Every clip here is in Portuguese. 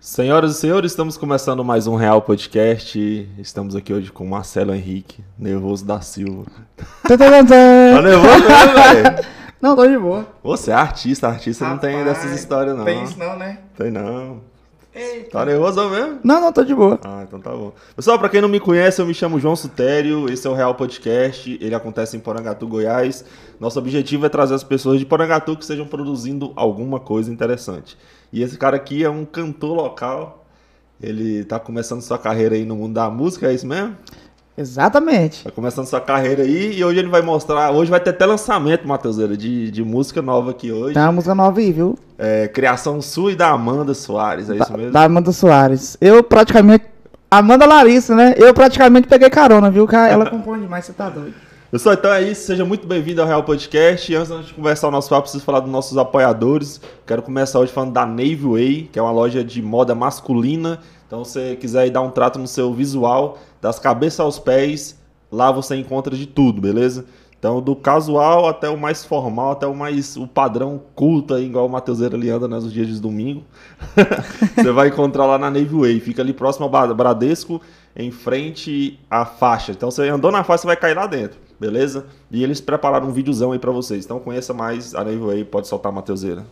Senhoras e senhores, estamos começando mais um Real Podcast. Estamos aqui hoje com Marcelo Henrique, nervoso da Silva. Tá, nervoso mesmo, velho? Não, tô de boa. Você é artista, artista não tem Rapaz, dessas histórias, não. Tem isso não, né? Tem não. Eita. Tá nervoso mesmo? Não, não, tô de boa. Ah, então tá bom. Pessoal, pra quem não me conhece, eu me chamo João Sutério, esse é o Real Podcast, ele acontece em Porangatu, Goiás. Nosso objetivo é trazer as pessoas de Porangatu que estejam produzindo alguma coisa interessante. E esse cara aqui é um cantor local, ele tá começando sua carreira aí no mundo da música, é isso mesmo? Exatamente. Tá começando sua carreira aí e hoje ele vai mostrar, hoje vai ter até lançamento, Matheuseira, de, de música nova aqui hoje. Tem uma música nova aí, viu? É, criação sua e da Amanda Soares, é isso mesmo? Da Amanda Soares. Eu praticamente. Amanda Larissa, né? Eu praticamente peguei carona, viu? Ela compõe demais, você tá doido. Pessoal, então é isso. Seja muito bem-vindo ao Real Podcast. E antes de começar o nosso papo, preciso falar dos nossos apoiadores. Quero começar hoje falando da Navy Way, que é uma loja de moda masculina. Então, se você quiser dar um trato no seu visual, das cabeças aos pés, lá você encontra de tudo, beleza? Então, do casual até o mais formal, até o mais o padrão culto, aí, igual o Matheuseira ali anda nos dias de domingo. você vai encontrar lá na Navy Way. Fica ali próximo ao Bradesco, em frente à faixa. Então, você andou na faixa, você vai cair lá dentro, beleza? E eles prepararam um videozão aí pra vocês. Então, conheça mais a Navy Way. Pode soltar, Matheuseira.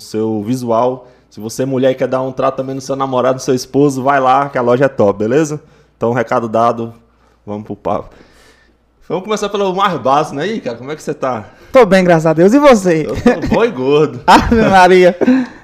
No seu visual. Se você é mulher e quer dar um trato também no seu namorado, no seu esposo, vai lá que a loja é top, beleza? Então, recado dado, vamos pro papo. Vamos começar pelo mais básico, né? aí, cara, como é que você tá? Tô bem, graças a Deus. E você? Eu tô bom e gordo. Ave Maria.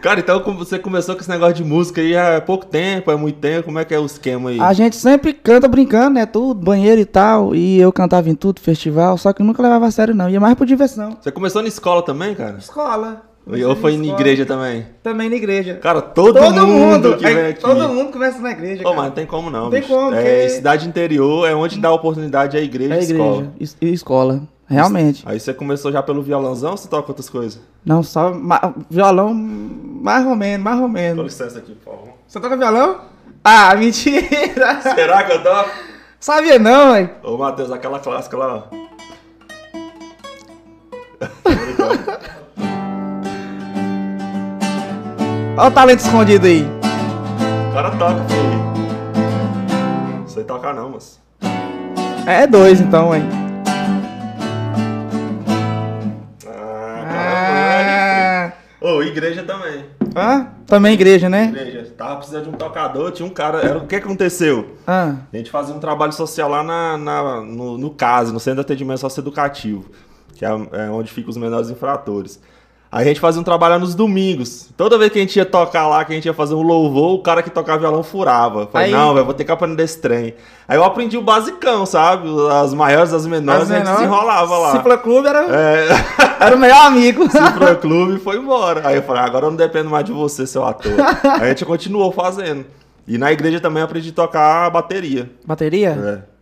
Cara, então você começou com esse negócio de música aí há pouco tempo, é muito tempo, como é que é o esquema aí? A gente sempre canta brincando, né? Tudo, banheiro e tal. E eu cantava em tudo, festival. Só que nunca levava a sério, não. Ia mais por diversão. Você começou na escola também, cara? Escola. Ou foi em igreja também? Também na igreja. Cara, todo, mundo, que Aí vem aqui. Todo mundo começa na igreja. Ô, cara. mas não tem como não, Não tem bicho. como, É, porque- cidade interior é onde dá oportunidade à igreja É e escola. igreja es- e escola. Realmente. Aí você começou já pelo violãozão ou você toca outras coisas? Não, só ma- violão, mais ou menos, mais ou Com menos. licença aqui, por favor. Você toca violão? Ah, mentira! Será que eu toco? Sabia não, velho. Ô, Matheus, aquela clássica lá, ó. Olha o talento escondido aí. O cara toca, filho. Não sei tocar não, mas... É dois então, hein? Ah, Ah. Ô, igreja também. Hã? Também igreja, né? Igreja. Tava precisando de um tocador, tinha um cara... Era... O que aconteceu? Ah, A gente fazia um trabalho social lá na, na- no, no CASE, no Centro de Atendimento Socioeducativo, que é, é onde ficam os menores infratores. Aí a gente fazia um trabalho nos domingos. Toda vez que a gente ia tocar lá, que a gente ia fazer um louvor, o cara que tocava violão furava. Eu Falei, Aí- não, velho, vou ter que aprender esse trem. Aí eu aprendi o basicão, sabe? As maiores, as menores, as a gente menores- desenrolava lá. Cifra Clube era, É, era o melhor amigo. Cifra Clube foi embora. Aí eu falei, agora eu não dependo mais de você, seu ator. Aí a gente continuou fazendo. E na igreja também aprendi a tocar bateria. Bateria? É.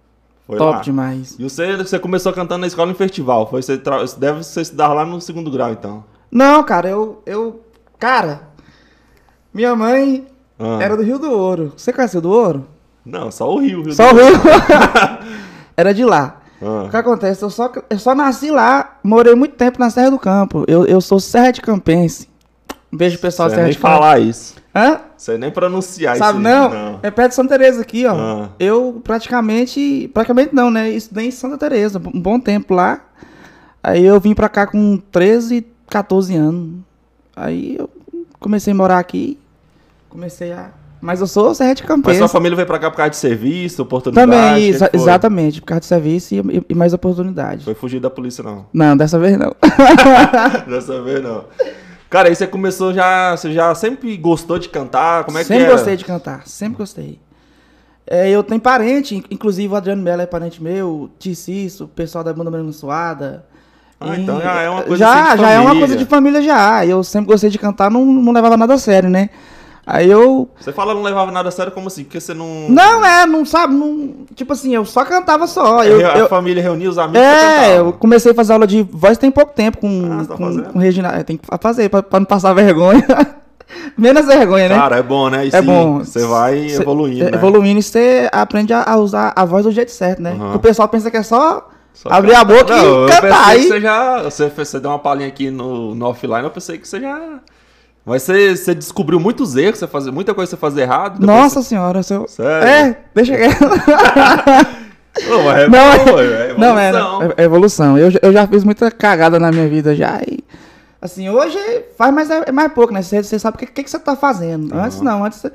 Foi Top lá. demais. E você, você começou cantando na escola em festival. Foi, você deve você estudar lá no segundo grau, então. Não, cara, eu. eu cara, minha mãe Ah. era do Rio do Ouro. Você conhece o do Ouro? Não, só o Rio. Rio Só o Rio. era de lá. Ah. O que acontece? Eu só, eu só nasci lá, morei muito tempo na Serra do Campo. Eu, eu sou Serra de Campense. Um beijo pessoal Serra nem de Campo. falar isso. Hã? Você nem pronunciar Sabe isso. aí. não? É perto de Santa Teresa aqui, ó. Ah. Eu praticamente, praticamente não, né? Estudei em Santa Teresa, um bom tempo lá. Aí eu vim pra cá com 13, 14 anos. Aí eu comecei a morar aqui, comecei a... Mas eu sou Serra de Mas Campense. sua família veio pra cá por causa de serviço, oportunidade? Também, foi? exatamente, por causa de serviço e, e- e mais oportunidade. Foi fugir da polícia, não. Não, dessa vez não. Dessa vez, não. Cara, aí você começou já... Você já sempre gostou de cantar? Como é sempre que era? gostei de cantar, sempre gostei. É, eu tenho parente, in- inclusive o Adriano Mello é parente meu, o Ticiço, o pessoal da banda Menino Suada. Ah, então já é uma coisa já, assim já é uma coisa de família já. Eu sempre gostei de cantar, não, não levava nada a sério, né? Aí eu. Você fala não levava nada a sério, como assim? Porque você não. Não, é, não sabe, não. Tipo assim, eu só cantava só. Eu, a eu- família reunia os amigos é, eu comecei a fazer aula de voz tem pouco tempo com, Ah, tá com, com Regina. é, Tem que fazer pra, pra não passar vergonha. Menos vergonha, né? Cara, é bom, né? E É bom. Você vai Cê- evoluindo, é, né? Evoluindo e você aprende a, a usar a voz do jeito certo, né? Porque O pessoal pensa que é só, Só abrir a boca Não, eu e cantar. Aí, você já. Você, você deu uma palhinha aqui no, no offline, eu pensei que você já. Mas você, você descobriu muitos erros, você fazia, muita coisa você fazia errado. Nossa senhora, seu. Sério? É, deixa. Você... Mas é Não, é- é Não, é, evolução. é, é evolução. Eu, eu já fiz muita cagada na minha vida já. E, assim, hoje faz mais, é mais pouco, né? Você, você sabe o que, que, que você tá fazendo. Antes não, antes. você-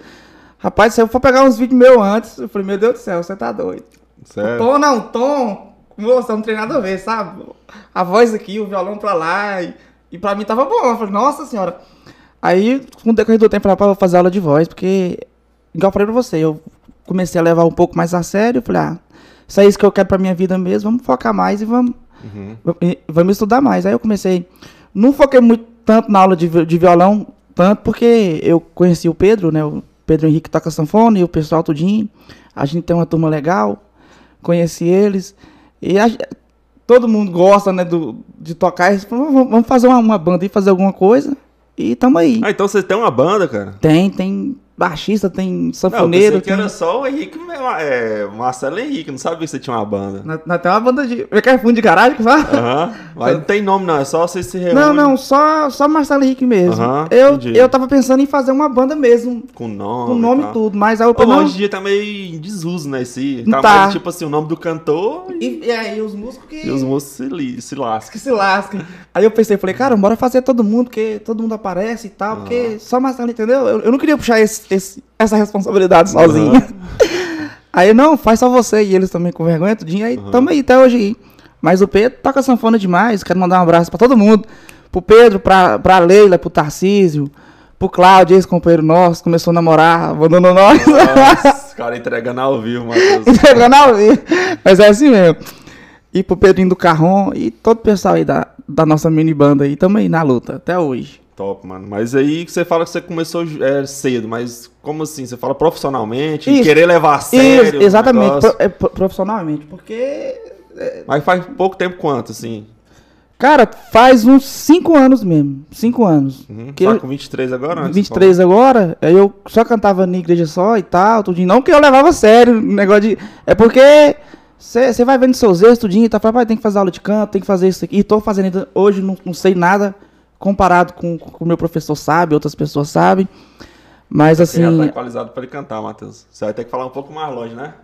Rapaz, se eu for pegar uns vídeos meus antes, eu falei, meu Deus do céu, você tá doido. Sério. Tom não, tom, moça, não tem nada a ver, sabe? A voz aqui, o violão pra lá, e, e pra mim tava bom. Eu falei, nossa senhora. Aí, com o decorrer do tempo, eu falei, "Pá, vou fazer aula de voz, porque, igual eu falei pra você, eu comecei a levar um pouco mais a sério, eu falei, ah, isso é isso que eu quero pra minha vida mesmo, vamos focar mais e vamos, Uhum. vamos estudar mais. Aí eu comecei, não foquei muito tanto na aula de, de violão, tanto porque eu conheci o Pedro, né, o Pedro Henrique toca sanfona e o pessoal tudinho, a gente tem uma turma legal, conheci eles, e a todo mundo gosta, né, do, de tocar, vamos fazer uma, uma banda e fazer alguma coisa, e tamo aí. Ah, então você tem uma banda, cara? Tem, tem baixista, tem Não, eu sanfoneiro, pensei que tem... era só o Henrique, é, Marcelo Henrique, não sabia que você tinha uma banda. Tem uma banda de... É fundo de garagem que fala? Aham. Mas não tem nome, não, é só você se reúne Não, não, só, só Marcelo Henrique mesmo. Aham, eu, entendi. eu tava pensando em fazer uma banda mesmo, com nome. com nome e tal. tudo, mas aí eu não, hoje em dia tá meio em desuso, né? Esse, tá, tá. mais, tipo assim, o nome do cantor e, E, aí os músicos que, e os moços se, li- se lascam. que se lasquem. Aí eu pensei, falei, cara, bora fazer todo mundo, porque todo mundo aparece e tal, porque só Marcelo, entendeu? Eu, eu não queria puxar esse, esse- essa responsabilidade sozinho. aí, não, faz só você e eles também com vergonha, tudinho, aí tamo aí até hoje aí. Mas o Pedro toca sanfona demais, quero mandar um abraço pra todo mundo. Pro Pedro, pra, pra Leila, pro Tarcísio, pro Cláudio, ex-companheiro nosso, começou a namorar, abandonou nós. Nossa, cara entregando ao vivo, Matheus. Entregando ao vivo. Mas é assim mesmo. E pro Pedrinho do Carrom e todo o pessoal aí da, da nossa mini banda aí, tamo aí na luta, até hoje. Top, mano. Mas aí que você fala que você começou é, cedo, mas como assim? Você fala profissionalmente, Isso. querer levar a sério. Isso, exatamente, pro- é, pro- profissionalmente, porque, Mas faz pouco tempo quanto, assim? cara, faz uns 5 anos mesmo, 5 anos. Uhum. Que Tá eu- com 23 agora, né? 23 agora, aí eu só cantava na igreja só e tal, tudinho. Não que eu levava a sério o negócio de. É porque você vai vendo seus erros, tudinho, e tá falando, pai, tem que fazer aula de canto, tem que fazer isso aqui. E tô fazendo ainda, hoje, não, não sei nada comparado com com o meu professor sabe, outras pessoas sabem. Mas Você já tá assim, equalizado pra ele cantar, Matheus. Você vai ter que falar um pouco mais longe, né?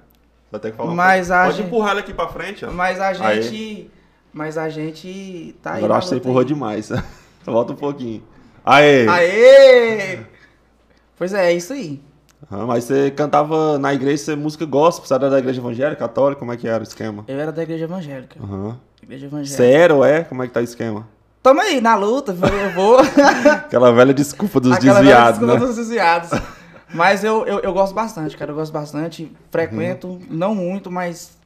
Vai ter que falar um Mas pouco. a Pode gente- empurrar ele aqui pra frente, ó. mas a Aí. gente. Mas a gente tá aí. Agora eu acho que você empurrou aí. demais. Volta um pouquinho. Aê! Aê! Pois é, é isso aí. Aham, mas você cantava na igreja, você música gospel, você era da igreja evangélica, católica, como é que era o esquema? Eu era da igreja evangélica. Aham. Igreja evangélica. Sério, é? Como é que tá o esquema? Tamo aí, na luta, eu vou. Aquela velha desculpa dos Aquela desviados, velha né? desculpa dos desviados. Mas eu, eu, eu gosto bastante, cara. Eu gosto bastante. Frequento, Uhum. não muito, mas.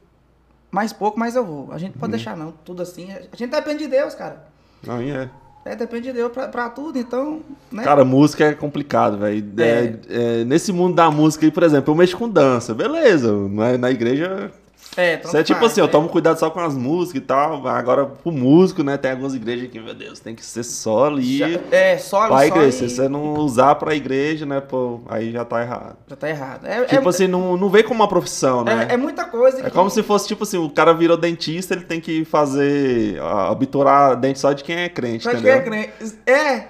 Mais pouco, mas eu vou. A gente Uhum. pode deixar, não. Tudo assim. A gente depende de Deus, cara. Não, é. É, depende de Deus pra, pra tudo, então. Né? Cara, música é complicado, velho. É, é, nesse mundo da música aí, por exemplo, eu mexo com dança, beleza. Na, na igreja. É, Você é tipo assim, eu né? tomo cuidado só com as músicas e tal. Agora, pro músico, né? Tem algumas igrejas que, meu Deus, tem que ser só ali. Já- É, só Pra só igreja. e- Se você não usar pra igreja, né, pô, aí já tá errado. Já tá errado. É, Tipo é, assim, não, não vem como uma profissão, né? é, é muita coisa. É que- como se fosse, tipo assim, o cara virou dentista, ele tem que fazer, obturar dente só de quem é crente, Pra entendeu? quem é crente. É,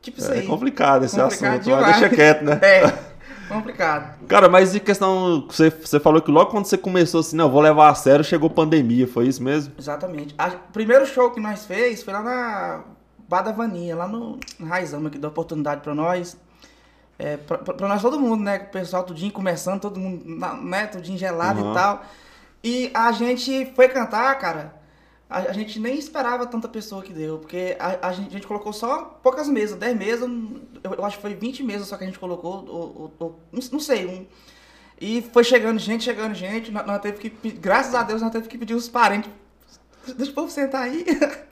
tipo isso É complicado esse Complicado assunto, mas deixa quieto, né? É, complicado. Cara, mas e questão, você, você falou que logo quando você começou assim, não, vou levar a sério, chegou pandemia, foi isso mesmo? Exatamente. O primeiro show que nós fez foi lá na Bada Vaninha, lá no Raizama, que deu oportunidade pra nós. É, pra, pra- nós todo mundo, né? O pessoal tudinho começando, todo mundo, né? Tudinho gelado Uhum. e tal. E a gente foi cantar, cara. A, a gente nem esperava tanta pessoa que deu, porque a, a gente, a gente colocou só poucas mesas, 10 mesas, eu, eu acho que foi 20 mesas só que a gente colocou, ou, ou- ou- não, sei, um, e foi chegando gente, chegando gente, nós, nós teve que, graças a Deus, nós teve que pedir os parentes, deixa o povo sentar aí.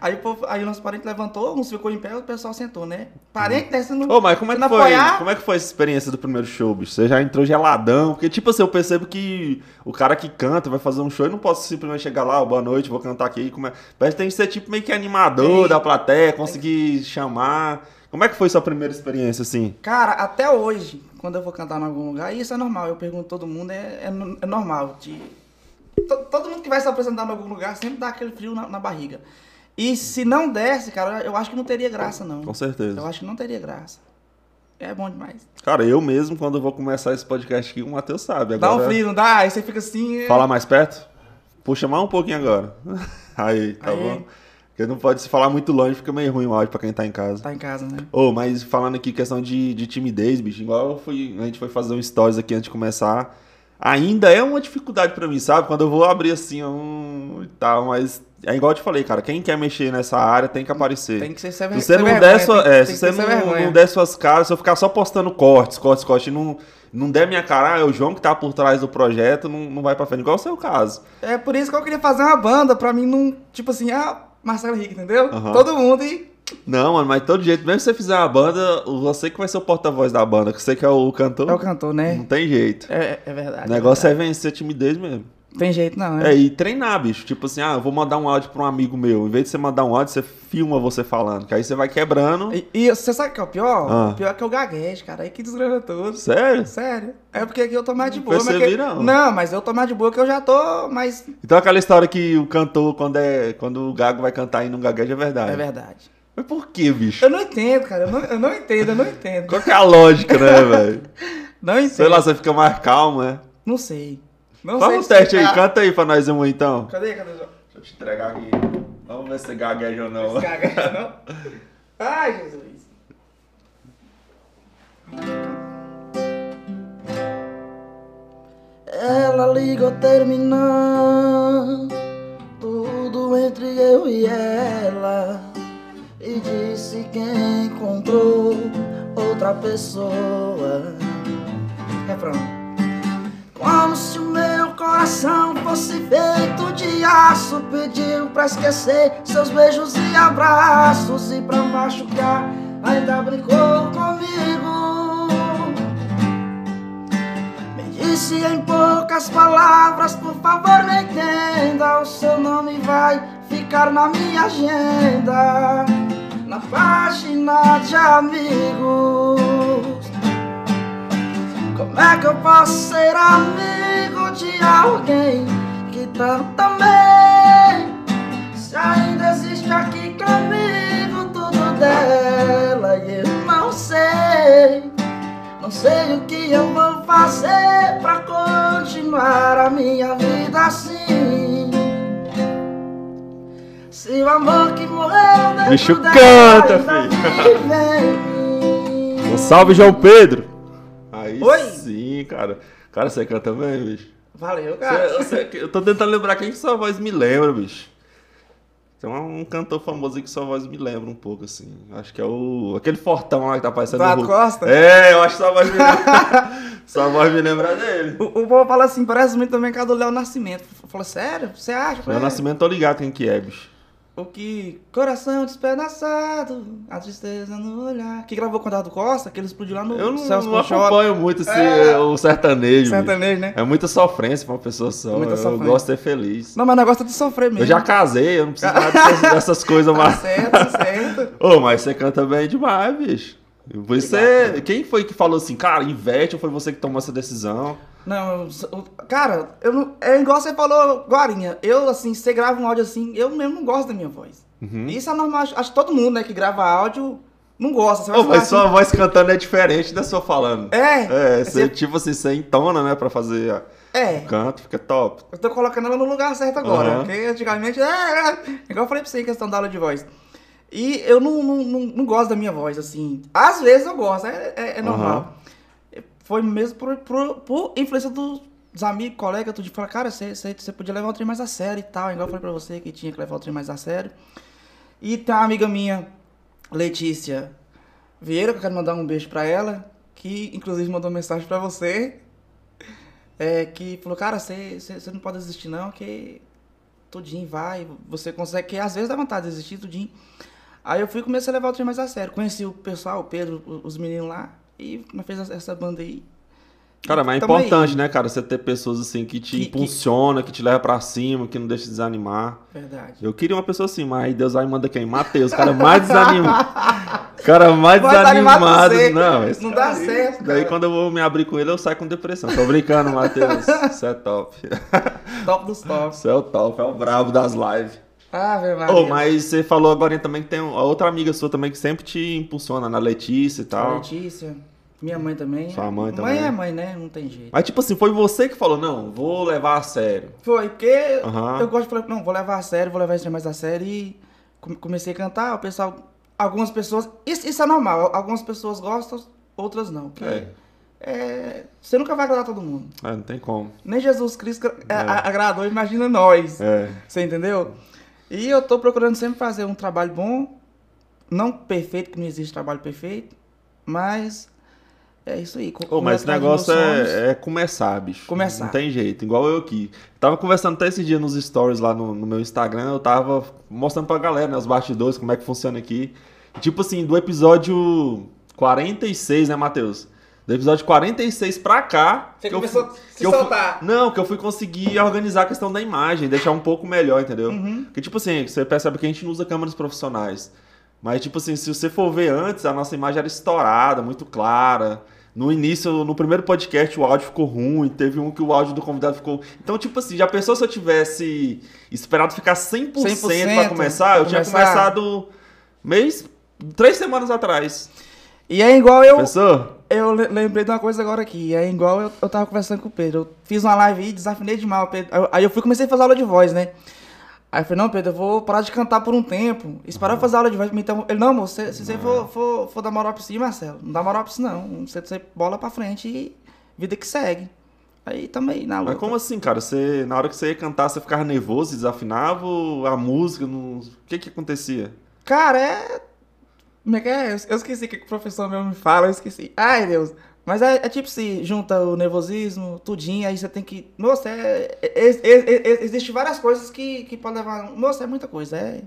Aí, o povo- aí o nosso parente levantou, uns ficou em pé, o pessoal sentou, né? Parente descendo. Ô, mas como é que não foi? apoiar- Como é que foi essa experiência do primeiro show, bicho? Você já entrou geladão? Porque, tipo assim, eu percebo que o cara que canta, vai fazer um show, eu não posso simplesmente chegar lá, boa noite, vou cantar aqui. Como é... Parece que tem que ser tipo meio que animador Tem. da plateia, conseguir chamar. Como é que foi sua primeira experiência, assim? Cara, até hoje, quando eu vou cantar em algum lugar, isso é normal, eu pergunto todo mundo, é, é, é normal. De, to- todo mundo que vai se apresentar em algum lugar sempre dá aquele frio na, na barriga. E se não desse, cara, eu acho que não teria graça, não. Com certeza. Eu acho que não teria graça. É bom demais. Cara, eu mesmo, quando eu vou começar esse podcast aqui, o Matheus sabe. Dá um Agora, frio, não dá? Aí você fica assim. é- Fala mais perto? Puxa mais um pouquinho agora. Aí, tá Aí. bom? Porque não pode se falar muito longe, fica meio ruim o áudio pra quem tá em casa. Tá em casa, né? Ô, mas falando aqui questão de, de timidez, bicho, igual fui, a gente foi fazer um stories aqui antes de começar, ainda é uma dificuldade pra mim, sabe? Quando eu vou abrir assim, um e tal, mas é igual eu te falei, cara, quem quer mexer nessa área tem que aparecer. Tem que ser sem se você não der sua, tem- é, tem se você ser não, vergonha. não der suas caras, se eu ficar só postando cortes, cortes, cortes, não, não der minha cara, ah, é o João que tá por trás do projeto, não, não vai pra frente, igual o seu caso. É por isso que eu queria fazer uma banda, pra mim não. Tipo assim, ah, Marcelo Henrique, entendeu? Aham. Todo mundo e. Não, mano, mas todo jeito, mesmo se você fizer uma banda, você que vai ser o porta-voz da banda, que você que é o cantor, É o cantor, não né? tem jeito. É, é verdade. O negócio é, verdade. vencer a timidez mesmo. Tem jeito não, né? É, e treinar, bicho. Tipo assim, ah, eu vou mandar um áudio pra um amigo meu. Em vez de você mandar um áudio, você filma você falando. Que aí você vai quebrando. E, e você sabe o que é o pior? Ah. O pior é que eu gaguejo, cara. Aí que desgrama tudo. Sério? Sério. É porque aqui eu tô mais de Não boa. mas percebi, que- não. Não, mas eu tô mais de boa que eu já tô mais. Então aquela história que o cantor, quando, é, quando o gago vai cantar e não gagueja, é verdade. É verdade. Mas por que, bicho? Eu não entendo, cara. Eu não, eu não entendo, eu não entendo. Qual que é a lógica, né, velho? Não entendo. Sei lá, você fica mais calmo, né? Não sei. Não Faz sei um teste aí, explicar. canta aí pra nós um então. Cadê? Cadê? Deixa eu te entregar aqui. Vamos ver se você gagueja ou não. Gagueja, não? Ai, Jesus. Ela ligou terminando tudo entre eu e ela e disse que encontrou outra pessoa. Refrão. Como se o meu coração fosse feito de aço Pediu pra esquecer seus beijos e abraços E pra machucar ainda brincou comigo Me disse em poucas palavras Por favor me entenda O seu nome vai ficar na minha agenda Na página de amigos como é que eu posso ser amigo de alguém que tanto também? Se ainda existe aqui comigo tudo dela e eu não sei. Não sei o que eu vou fazer pra continuar a minha vida assim. Se o amor que morreu dentro Bicho canta, filho. Um salve, João Pedro! Aí Oi. sim, cara. Cara, você canta bem, bicho. Valeu, cara. Você- você- eu tô tentando lembrar quem que sua voz me lembra, bicho. Tem um, um cantor famoso aí que sua voz me lembra um pouco, assim. Acho que é o. aquele fortão lá que tá parecendo. Eduardo. Costa? É, eu acho que sua voz me lembra. sua voz me lembra dele. O, o povo fala assim, parece muito também com a do Léo Nascimento. Fala, sério? Você acha? Falei, nascimento, tô ligado quem que é, bicho. O que. Coração despedaçado, a tristeza no olhar. Que gravou com o Eduardo Costa, que ele explodiu lá no Eu não, Celso não acompanho muito esse, É. o sertanejo. bicho. Sertanejo, né? É muita sofrência pra uma pessoa só. Muita eu sofrência. gosto de ser feliz. Não, mas o negócio é de sofrer mesmo. Eu já casei, eu não preciso mais dessas, dessas coisas Tá mais. certo, tá certo. Ô, mas você canta bem demais, bicho. Você. Quem foi que falou assim, cara, investe ou foi você que tomou essa decisão? Não, eu- cara, eu não, é igual você falou, Guarinha. Eu, assim, você grava um áudio assim, eu mesmo não gosto da minha voz. Uhum. Isso é normal, acho, que todo mundo, né, que grava áudio, não gosta. Você vai falar mas sua voz cantando é diferente da sua falando. É, É, você, você- tipo assim, você entona, né, pra fazer a- é. o canto, fica top. Eu tô colocando ela no lugar certo agora. Aham. Porque antigamente. É, é, igual eu falei pra você em questão da aula de voz. E eu não, não, não, não gosto da minha voz, assim. Às vezes eu gosto, é, é, é normal. Foi mesmo por, por, por influência dos, amigos, colegas, tudo de falar, cara, você, podia levar o trem mais a sério e tal. Igual eu falei pra você que tinha que levar o trem mais a sério. E tem uma amiga minha, Letícia Vieira, que eu quero mandar um beijo pra ela, que inclusive mandou mensagem pra você. É, que falou, cara, você não pode desistir não, que tudinho, vai, você consegue, que às vezes dá vontade de desistir, tudinho. Aí eu fui e comecei a levar o trem mais a sério. Conheci o pessoal, o Pedro, os meninos lá, e fez essa- banda aí. Cara, mas é Tamo aí. importante, né, cara, você ter pessoas assim que te Que- que- impulsiona, que te leva pra cima, que não deixa de desanimar. Verdade. Eu queria uma pessoa assim, mas Deus aí manda quem? Mateus, o cara mais desanimado. O cara mais Vai desanimado. você. Não, Não cara dá aí- certo, Daí cara. quando eu vou me abrir com ele, eu saio com depressão. Tô brincando, Matheus. Você é top. Top dos tops. Você é o top, é o brabo das lives. Ah, verdade. Ô, mas você falou agora também que tem a outra amiga sua também que sempre te impulsiona, na Letícia e A tal. Letícia, minha mãe também. Sua mãe Mãe também. é mãe, né? Não tem jeito. Mas tipo assim, foi você que falou, não, vou levar a sério. Foi, porque Aham. eu gosto de falar, não, vou levar a sério, vou levar isso mais a sério e come- comecei a cantar, o pessoal, algumas pessoas, isso, isso é normal, algumas pessoas gostam, outras não. porque, É. é, você nunca vai agradar todo mundo. É, não tem como. Nem Jesus Cristo é, É. a- agradou, imagina nós. É. Você entendeu? E eu tô procurando sempre fazer um trabalho bom, não perfeito, que não existe trabalho perfeito, mas é isso aí. Ô, mas esse negócio é, é começar, bicho. Começar. Não tem jeito. Igual eu aqui. Tava conversando até esse dia nos stories lá no, no meu Instagram. Eu tava mostrando pra galera, né, os bastidores, como é que funciona aqui. Tipo assim, do episódio 46, né, Matheus? Do episódio 46 pra cá. Você eu começou fui- a se eu fui- soltar. Não, que eu fui conseguir organizar a questão da imagem, deixar um pouco melhor, entendeu? Uhum. Porque, tipo assim, você percebe que a gente não usa câmeras profissionais. Mas, tipo assim, se você for ver antes, a nossa imagem era estourada, muito clara. No início, no primeiro podcast, o áudio ficou ruim. Teve um que o áudio do convidado ficou. Então, tipo assim, já pensou se eu tivesse esperado ficar 100%, 100% pra começar? Eu tinha começar. começado mês. três semanas atrás. E é igual eu, Pensou? Eu le- lembrei de uma coisa agora aqui, é igual eu, eu tava conversando com o Pedro, eu fiz uma live aí, desafinei demais o Pedro, Aí- eu fui comecei a fazer aula de voz, né? Aí eu falei, não, Pedro, eu vou parar de cantar por um tempo. Esperar eu fazer aula de voz. Então, ele, não, moço, se, se você for, for, for dar moral pra si, Marcelo, não dá moral pra si, não. Você, você bola pra frente e vida que segue. Aí também, na luta. Mas como assim, cara? Você, na hora que você ia cantar, você ficava nervoso, desafinava a música? Não... O que que acontecia? Cara, é. Como é que é? Eu esqueci o que que o professor meu me fala, eu esqueci. Ai, Deus. Mas é, é tipo se junta o nervosismo, tudinho, aí você tem que. Nossa, é, é, é, é, é- existe várias coisas que, que podem levar. Nossa, é muita coisa. É.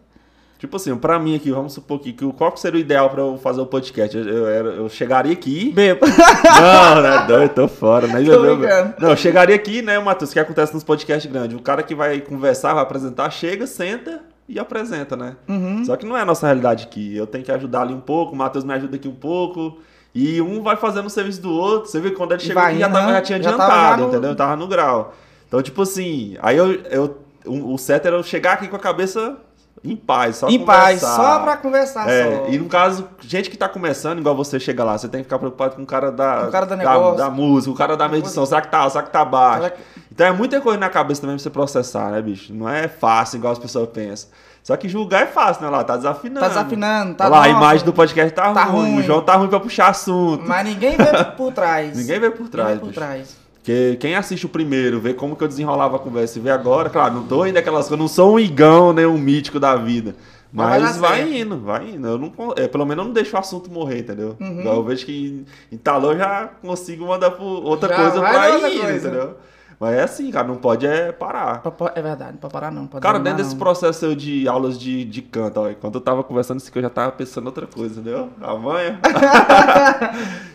Tipo assim, pra mim aqui, vamos supor aqui, que o- qual que seria o ideal pra eu fazer o podcast? Eu, eu, eu chegaria aqui. Bebo. Não, né? Doido, tô fora, né? Tô. Não, eu chegaria aqui, né, Matheus? O que acontece nos podcasts grandes? O cara que vai conversar, vai apresentar, chega, senta e apresenta, né? Uhum. Só que não é a nossa realidade aqui. Eu tenho que ajudar ali um pouco, o Matheus me ajuda aqui um pouco. E um vai fazendo o serviço do outro. Você vê que quando ele chegou aqui já, tava, já tinha Já tava adiantado, já no- entendeu? Tava no grau. Então, tipo assim, aí eu, eu o, o certo era eu chegar aqui com a cabeça em paz, só em paz, conversar. só pra conversar. É, só. e no caso, gente que tá começando, igual você chega lá, você tem que ficar preocupado com o cara da, O cara do negócio. da, música, o cara da medição, será que tá, será que tá baixo? Que- Então é muita coisa na cabeça também pra você processar, né, bicho? Não é fácil, igual as pessoas pensam. Só que julgar é fácil, né, lá? Tá desafinando. Tá desafinando, tá Olha lá, a imagem do podcast tá, tá ruim. ruim. O João tá ruim pra puxar assunto. Mas ninguém vê por trás. Ninguém vê por Ninguém trás, vê por trás. Porque quem assiste o primeiro, vê como que eu desenrolava a conversa e vê agora, claro, não tô ainda aquelas coisas, não sou um igão, nem um mítico da vida. Mas vai Mas vai, indo, vai indo. Eu não, é, pelo menos eu não deixo o assunto morrer, entendeu? Uhum. Eu vejo que entalou, eu já consigo mandar outra Já coisa pra ir, coisa. entendeu? Mas é assim, cara, não pode é parar. É verdade, não pode parar não. Pode Cara, dentro desse não. processo eu de aulas de, de canto, ó, enquanto eu tava conversando isso aqui, eu já tava pensando outra coisa, entendeu? A manha.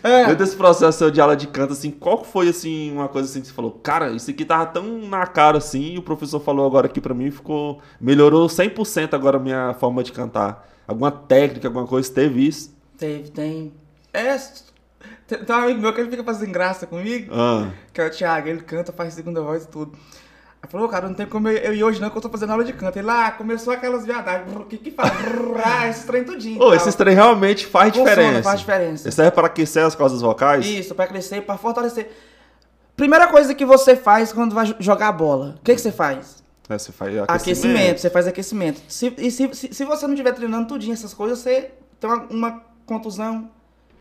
É. Dentro desse processo de aula de canto, assim, qual que foi, assim, uma coisa assim que você falou, cara, isso aqui tava tão na cara, assim, e o professor falou agora aqui pra mim, ficou, melhorou 100% agora a minha forma de cantar. Alguma técnica, alguma coisa, teve isso? Teve, tem. É. Tem, um amigo meu que ele fica fazendo graça comigo, Ah, que é o Thiago, ele canta, faz segunda voz e tudo. Aí falou, cara, não tem como eu, eu ir hoje não, que eu tô fazendo aula de canto. Ele lá começou aquelas viadagens, o que que faz? Ah, esse trem tudinho. Ô, tal. esses trem realmente faz Funciona, diferença. faz diferença. Serve para aquecer as cordas vocais? Isso, pra crescer, pra fortalecer. Primeira coisa que você faz quando vai jo- jogar a bola, o que, que você faz? É, você faz Aquecimento. aquecimento. você faz aquecimento. Se, e se, se, se você não estiver treinando tudinho essas coisas, você tem uma, uma contusão,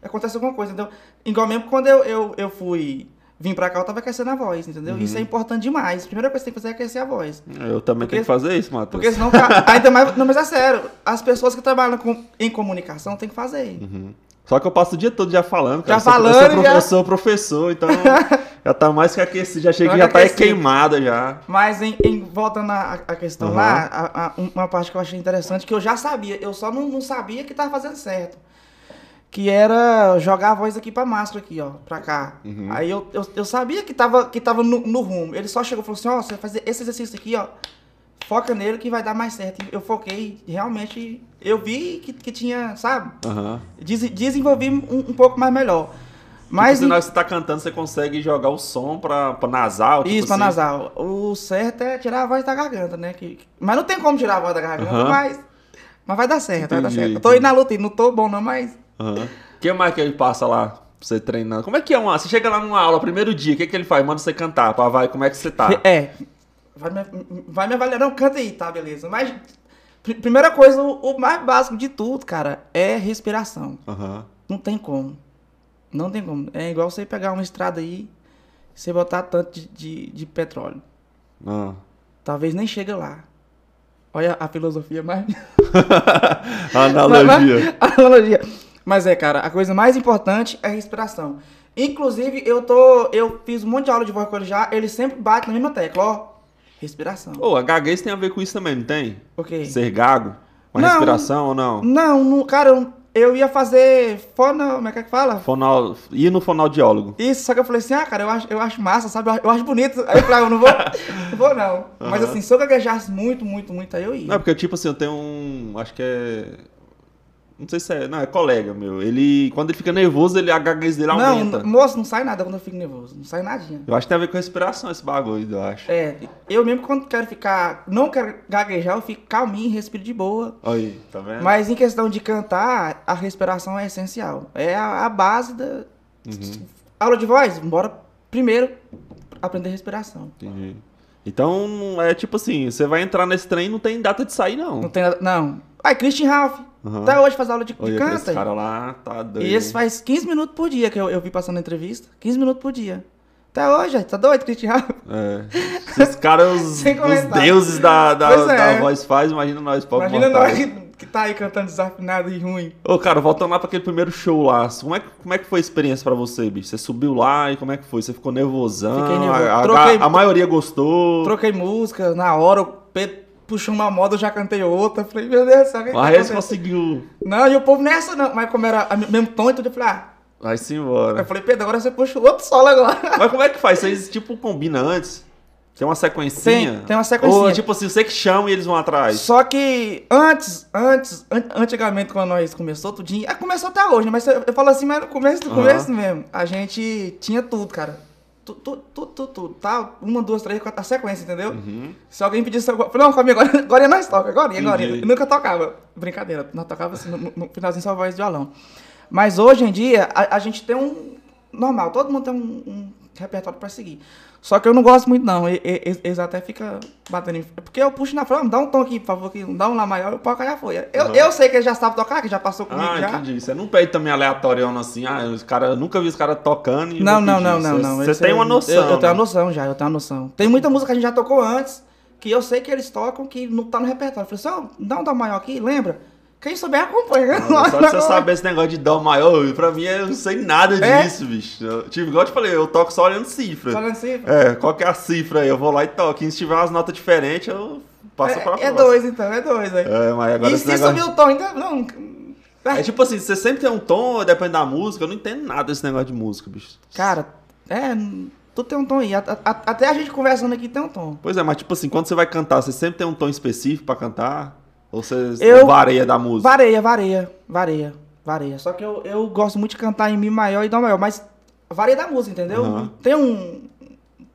acontece alguma coisa, entendeu? Igual mesmo quando eu, eu, eu fui vim pra cá, eu tava aquecendo a voz, entendeu? Uhum. Isso é importante demais. A primeira coisa que você tem que fazer é aquecer a voz. Eu também Porque- tenho que fazer isso, Matheus. Porque senão, ainda mais, não, mas é sério, as pessoas que trabalham com, em comunicação têm que fazer. Uhum. Só que eu passo o dia todo já falando, cara. Já Eu sou- falando, eu sou, profe- já. professor, então já tá mais que aquecido. Já chega Mais já tá aquecido. queimada já. Mas em, em- voltando à à questão Aham. lá, a- a- uma parte que eu achei interessante, que eu já sabia, eu só não, não sabia que tava fazendo certo. Que era jogar a voz aqui pra máscara aqui, ó, pra cá. Uhum. Aí eu, eu, eu sabia que tava, que tava no, no rumo. Ele só chegou e falou assim, ó, você vai fazer esse exercício aqui, ó. Foca nele que vai dar mais certo. Eu foquei, realmente, eu vi que, que tinha, sabe? Aham. Des- desenvolvi um, um pouco mais melhor. Mas tipo, em- você tá cantando, você consegue jogar o som pra, pra nasal. tipo Isso, pra assim. nasal. O certo é tirar a voz da garganta, né? Que, mas não tem como tirar a voz da garganta, Aham. mas, mas vai dar certo, vai dar Entendi, certo. Eu tô aí na luta, não tô bom não, mas... O que mais que ele passa lá pra você treinando? Como é que é uma. Você chega lá numa aula, primeiro dia, o que, que ele faz? Manda você cantar, pra vai, como é que você tá? É, vai me, vai me avaliar, não, canta aí, tá, beleza. Mas, pri- primeira coisa, o, o mais básico de tudo, cara, é respiração. Aham. Não tem como. Não tem como. É igual você pegar uma estrada aí, você botar tanto de, de, de petróleo. Ah. Talvez nem chega lá. Olha a filosofia mais... Analogia. Mas- Analogia. Mas é, cara, a coisa mais importante é a respiração. Inclusive, eu tô. Eu fiz um monte de aula de voz com ele já, ele sempre bate na mesma tecla, ó. Respiração. Ô, a gaguez tem a ver com isso também, não tem? Ok. Ser gago? Com a Não. respiração ou não? Não, não, cara, eu, eu ia fazer fono. Como é que é que fala? Fonal... Ir no fonoaudiólogo. Isso, só que eu falei assim, ah, cara, eu acho, eu acho massa, sabe? Eu acho- Eu acho bonito. Aí eu falei, ah, eu não vou. não vou, não. Mas Aham. assim, se eu gaguejasse muito, muito, muito, aí eu ia. Não, porque tipo assim, eu tenho um. Acho que é. Não sei se é. Não, é colega meu. Ele. Quando ele fica nervoso, ele, a gaguez dele aumenta. não, moço, não sai nada quando eu fico nervoso. Não sai nadinha. Eu acho que tem a ver com respiração esse bagulho, eu acho. É, eu mesmo quando quero ficar, não quero gaguejar, eu fico calminho, respiro de boa. Aí, tá vendo? Mas em questão de cantar, a respiração é essencial. É a, a base da Uhum, aula de voz. Bora primeiro aprender respiração. entendi. Então, é tipo assim, você vai entrar nesse trem e não tem data de sair, não. Não tem não. Ai, Christian Ralph. Uhum. Até hoje faz aula de, de Olha, canta. esse cara lá tá doido. E esse faz 15 minutos por dia que eu, eu vi passando na entrevista. 15 minutos por dia. Até hoje, tá doido, Christian Ralph? É. Se os caras, os, deuses da, da, é. da voz faz, imagina nós, pobre Imagina nós mortais. que, que tá aí cantando desafinado e ruim. Ô, cara, voltando lá pra aquele primeiro show lá, como é, que- como é que foi a experiência pra você, bicho? Você subiu lá e como é que foi? Você ficou nervosão? Fiquei nervoso. A, a- Troquei- a maioria gostou? Troquei música, na hora o Pedro puxou uma moda, eu já cantei outra. Falei, meu Deus céu, o que Mas tá conseguiu. Não, e o povo nessa não. Mas como era a mesmo tom, então eu falei, ah. Vai-se Eu embora. falei, Pedro, agora você puxa o outro solo agora. Mas como é que faz? Vocês, tipo, combinam antes? Tem uma sequencinha? Tem, tem uma sequencinha. Ou, tipo assim, você que chama e eles vão atrás? Só que antes, antes, an- antigamente quando nós começou tudinho, ah, começou até hoje, né? Mas eu, eu falo assim, mas no começo do Aham. começo mesmo, a gente tinha tudo, cara. Tudo, tudo, tudo, tudo, tudo, tá? Uma, duas, três, quatro, a sequência, entendeu? Uhum. Se alguém pedisse não, comigo agora, agora nós toca, agora, agora. Entendi. Eu nunca tocava. Brincadeira, nós tocava assim no, no finalzinho só voz de violão. Mas hoje em dia, a, a gente tem um. Normal, todo mundo tem um, um repertório pra seguir. Só que eu não gosto muito, não. Eles até ficam batendo em. Porque eu puxo na frente, "Ah, dá um tom aqui, por favor, que dá um lá maior, o pau já foi. Eu, Uhum. eu sei que ele já sabe tocar, que já passou comigo Ah, já. entendi. Você não pede também aleatorião assim, ah, os cara, eu nunca vi os caras tocando e Não, não, não, não, não. Você tem é- uma noção. Eu, eu tenho uma né? noção já, eu tenho uma noção. Tem muita música que a gente já tocou antes, que eu sei que eles tocam, que não tá no repertório. Eu falei assim, ó, dá um dó maior aqui, lembra? Quem souber acompanha. Não, Só você saber esse negócio de dó maior, pra mim eu não sei nada É? disso, bicho. Eu, tipo, igual eu te falei, eu toco só olhando cifra. Só olhando assim, É, qual que é a cifra aí? Eu vou lá e toco. E se tiver umas notas diferentes, eu passo pra é, é próxima. dois, então, é dois. Aí. É, mas agora e se negócio... subir o tom, ainda não. É tipo assim, você sempre tem um tom, depende da música, eu não entendo nada desse negócio de música, bicho. Cara, é, tu tem um tom aí. A- a- até a gente conversando aqui tem um tom. Pois é, mas tipo assim, quando você vai cantar, você sempre tem um tom específico pra cantar? Ou você Eu- varia da música? Vareia, vareia, vareia, vareia. Só que eu, eu gosto muito de cantar em Mi maior e Dó maior, mas vareia da música, entendeu? Não Tem um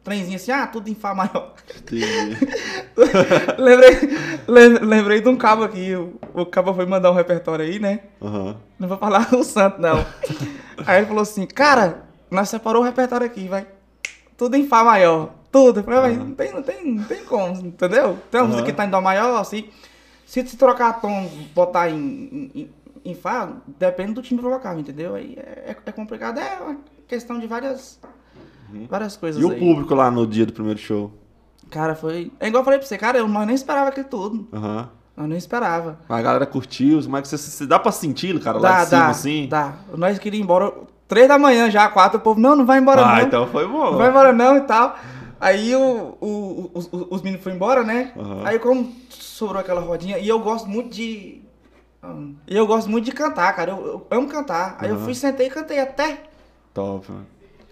trenzinho assim, ah, tudo em Fá maior. Lembrei, lem- lembrei de um cabo aqui. O, o cabo foi mandar um repertório aí, né? Aham. Não vou falar o santo, não. Aí ele falou assim, cara, nós separou o repertório aqui, vai. Tudo em Fá maior. Tudo. Eu falei, mas não tem, não tem, não tem como, entendeu? Tem uma Aham. música que tá em Dó maior, assim. Se se trocar tom, botar em, em, em Fá, depende do time vocal, entendeu? Aí é, é complicado. É uma questão de várias, várias coisas Uhum. E o aí. público lá no dia do primeiro show? Cara, foi... É igual eu falei pra você, cara, eu nós nem esperava aquilo tudo. Aham. Eu não esperava. A galera curtiu, como é que você se dá pra sentir, cara, lá de cima, assim? Dá. Nós queríamos ir embora três da manhã já, quatro, o povo, não, não vai embora ah, não. então foi bom. Não vai embora não e tal. Aí o, o, os, os meninos foram embora, né? Aham. Aí como sobrou aquela rodinha, e eu gosto muito de... E eu gosto muito de cantar, cara. Eu, eu amo cantar. Aí eu Aham. fui, sentei e cantei até. Top, mano.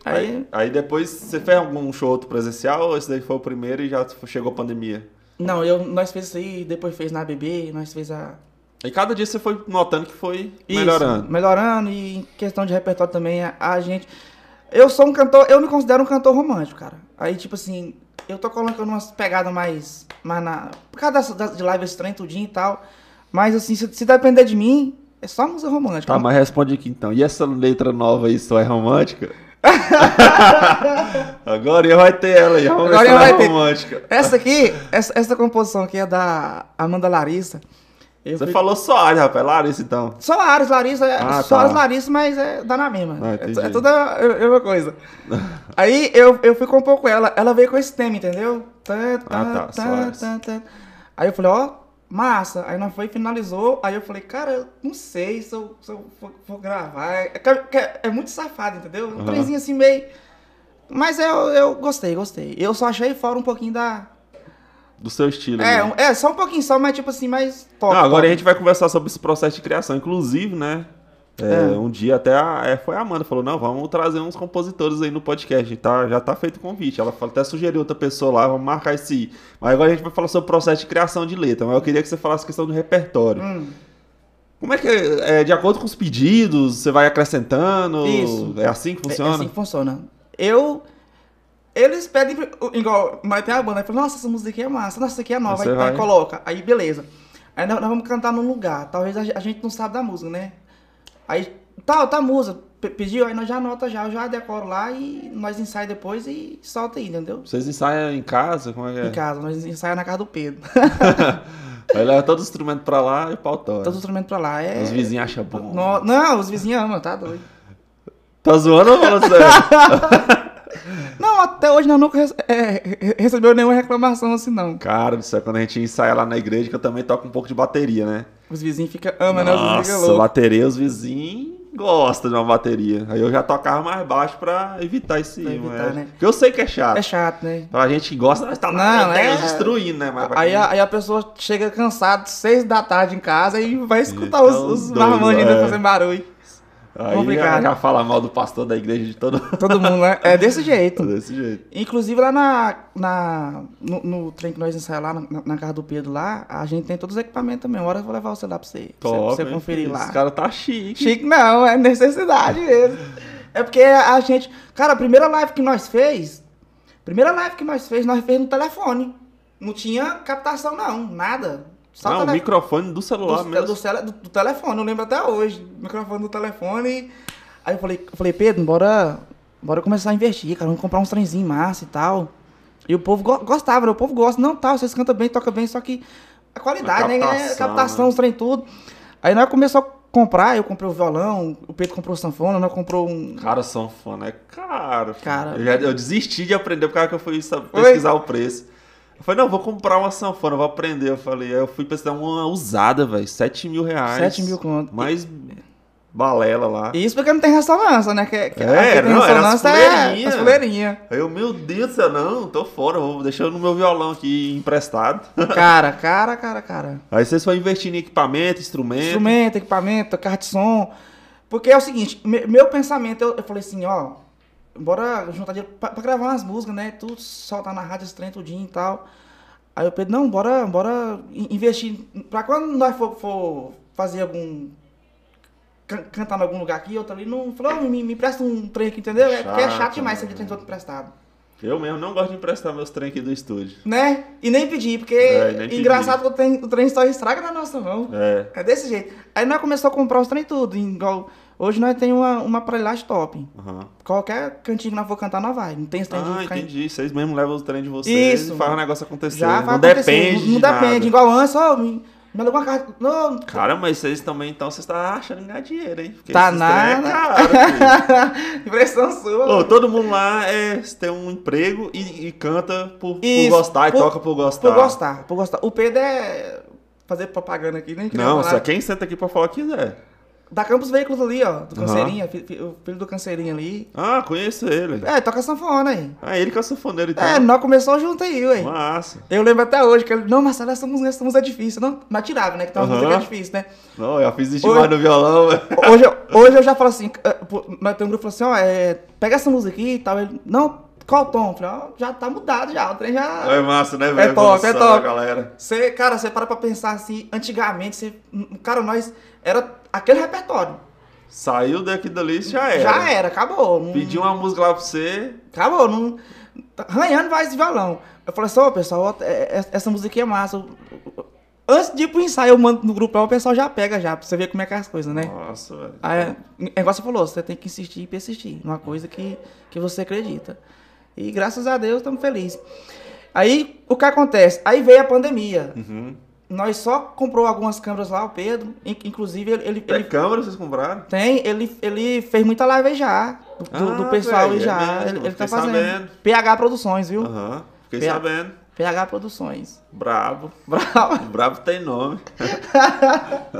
Aí, Aí, aí depois você fez algum show outro presencial ou esse daí foi o primeiro e já chegou a pandemia? não, eu, nós fez isso aí, depois fez na BB, nós fez a... E cada dia você foi notando que foi Isso, melhorando. melhorando e em questão de repertório também, a, a gente. Eu sou um cantor, eu me considero um cantor romântico, cara. Aí, tipo assim, eu tô colocando umas pegadas mais. mais na. Por causa das- de live estranho, tudinho e tal. Mas assim, se, se depender de mim, é só música romântica. Tá, mas responde aqui então. E essa letra nova aí só é romântica? Agora vai ter ela aí. Agora ela vai é ter. romântica. Essa aqui, essa, essa composição aqui é da Amanda Larissa. Eu Você fui- falou Soares, rapaz. Larissa, então. Soares, Larissa, é Ah, Soares, tá. Larissa, mas é, dá na mesma. Ah, é, é toda a mesma coisa. Aí eu, eu fui compor com ela, ela veio com esse tema, entendeu? Tá, tá, Ah, tá. Aí eu falei, ó, massa. Aí nós foi e finalizou. Aí eu falei, cara, eu não sei se eu, se eu for, for gravar. É, que- é- é muito safado, entendeu? Um Aham. trenzinho assim meio. Mas eu, eu gostei, gostei. Eu só achei fora um pouquinho da. Do seu estilo. É, né? é, só um pouquinho só, mas tipo assim, mais top. Não, agora top. a gente vai conversar sobre esse processo de criação. Inclusive, né? é, É. Um dia até a, é, foi a Amanda falou: não, vamos trazer uns compositores aí no podcast. Tá, já tá feito o convite. Ela falou, até sugeriu outra pessoa lá, vamos marcar esse. Mas agora a gente vai falar sobre o processo de criação de letra. Mas eu queria que você falasse questão do repertório. Hum. Como é que é, é? De acordo com os pedidos, você vai acrescentando? Isso. É assim que É- funciona? É, assim que funciona. Eu. Eles pedem. Igual, mas tem a banda. Fala, nossa, essa música aqui é massa. Nossa, essa aqui é nova. Aí, vai. aí coloca. Aí beleza. Aí nós, nós vamos cantar num lugar. Talvez a, a gente não sabe da música, né? Aí, tal, tá a música. Pe- Pediu, aí nós já anota já, eu já decoro lá e nós ensaia depois e solta aí, entendeu? Vocês ensaiam em casa? Como é que é? Em casa, nós ensaiamos na casa do Pedro. Aí leva todo o instrumento pra lá e o pau tora. Todo instrumento pra lá. É... Os vizinhos acham bom. No- Não, os vizinhos amam, tá doido. Tá zoando ou falando sério? Não, até hoje nós nunca rece- é, recebeu nenhuma reclamação assim, não. Cara do céu, quando a gente ensaia lá na igreja, que eu também toco um pouco de bateria, né? Os vizinhos ficam amando, né? Os vizinhos ficam Nossa, loucos. bateria, os vizinhos gostam de uma bateria. Aí eu já tocava mais baixo pra evitar esse Pra evitar, mas- né? Porque eu sei que é chato. É chato, né? Pra gente que gosta, nós tá Não, lá meu é- destruindo, né? Aí quem- a, aí a pessoa chega cansada, seis da tarde em casa e vai escutar Então, os, os doido, marmanjos ainda é. fazendo barulho. Aí complicado. já, já fala mal do pastor da igreja de todo Todo mundo, né? É desse jeito. desse jeito. Inclusive lá na, na, no, no trem que nós ensaiamos lá, na, na casa do Pedro lá, a gente tem todos os equipamentos também. Uma hora eu vou levar você lá pra você. você- pra Top, você conferir filho? lá. Esse cara tá chique. Chique não, é necessidade mesmo. É porque a gente. Cara, a primeira live que nós fez. Primeira live que nós fez, nós fez no telefone. Não tinha captação, não, nada. Só Ah, o tele- microfone do celular do, mesmo. do, do- do telefone, eu lembro até hoje. Microfone do telefone. Aí eu falei, eu falei, Pedro, bora, bora começar a investir, cara. Vamos comprar uns trenzinhos massa e tal. E o povo go- gostava, né? O povo gosta. Não, tal, vocês cantam bem, tocam bem, só que a qualidade, A né? captação, É, captação, né? os trem tudo. Aí nós começamos a comprar, eu comprei o violão, o Pedro comprou o sanfona, nós comprou um. Cara, sanfona é caro. Cara. Eu, já, eu desisti de aprender por causa que eu fui sabe, Oi? pesquisar o preço. Eu falei, não, vou comprar uma sanfona, vou aprender. Eu falei, aí eu fui pesquisar uma usada, velho. 7 mil reais. 7 mil conto. Mais balela lá. Isso porque não tem ressonância, né? Que, que, É, não, era as é as fuleirinhas. Aí eu, meu Deus do céu, não, tô fora, vou deixar no meu violão aqui emprestado. Cara, cara, cara, cara. Aí vocês foram investindo em equipamento, instrumento. Instrumento, equipamento, carta de som. Porque é o seguinte, me- meu pensamento, eu, eu falei assim, ó, bora juntar dinheiro pra, pra gravar umas músicas, né? Tudo, soltar na rádio, esse trem, tudinho e tal. Aí eu Pedro, não, bora, bora in- investir. Pra quando nós for, for fazer algum. can- cantar em algum lugar aqui, outro ali, não. Falou, "Ô, me, me presta um trem aqui, entendeu? É, porque é Chato, chato demais né? você ter todo emprestado. Eu mesmo não gosto de emprestar meus trem aqui do estúdio. Né? E nem pedir, porque É, nem engraçado que o trem, o trem só estraga na nossa mão. É. É desse jeito. Aí nós começamos a comprar os trem tudo. Igual, hoje nós temos uma, uma aparelhagem top. Aham. Qualquer cantinho que nós for cantar, nós vai. Não tem esse trem de Ah, ficar em- entendi. Vocês mesmo levam os trem de vocês Isso. e fazem o negócio acontecer. Já não depende. Não, de não depende. nada. Igual antes, ó, me, me alugou uma carta. Não, Cara, mas vocês também, então, vocês estão achando em ganhar dinheiro, hein? Porque Tá é nada. caro, filho. impressão sua. Ô, todo mundo lá é, tem um emprego e, e canta por, por Isso, gostar e por- toca por gostar. Por gostar, por gostar. O Pedro é. fazer propaganda aqui, nem queria Não, só quem senta aqui pra falar quiser. Da Campos Veículos ali, ó. Do Aham. Canceirinha, fi- fi- o filho do Canceirinha ali. Ah, conheço ele. É, toca sanfona aí. Ah, ele que é o sanfoneiro então. É, nós começamos junto aí, ué. Massa. Eu lembro até hoje que ele, não, Marcelo, essa música, essa música é difícil. Não, mas tirava, né? Que tem uma Aham. música é difícil, né? Não, eu fiz isso Oi. demais no violão, velho. Hoje, eu- hoje eu já falo assim, eh, nós tem um grupo que fala assim, ó, é, pega essa música aqui e tal. Ele, não, qual tom? Eu falei, ó, já tá mudado já, o trem já... É massa, né, velho? top, é top. galera. Você, cara, você para pra pensar assim, antigamente, você, cara, nós, era aquele repertório. Saiu daqui dali, já era. Já era, acabou. Não, Pedi uma música lá pra você. Acabou, não... tá Arranhando vai esse violão. Eu falei assim, ô, pessoal, ó, é- é- essa música aqui é massa. Antes de ir pro ensaio, eu mando no grupo lá, o pessoal já pega já, pra você ver como é que é as coisas, né? Nossa, velho. Aí, é igual você falou, você tem que insistir e persistir numa coisa que, que você acredita. E graças a Deus estamos felizes. Aí o que acontece? Aí veio a pandemia. Uhum. Nós só comprou algumas câmeras lá, o Pedro. in- Inclusive, ele, ele, Tem ele câmera vocês compraram? tem, ele, ele fez muita live já. Do, do- do Ah, pessoal é já. mesmo, ele, ele tá fazendo. sabendo. PH Produções, viu? Aham. Fiquei Pia- sabendo. PH Produções. Brabo. Bravo. Brabo tem nome.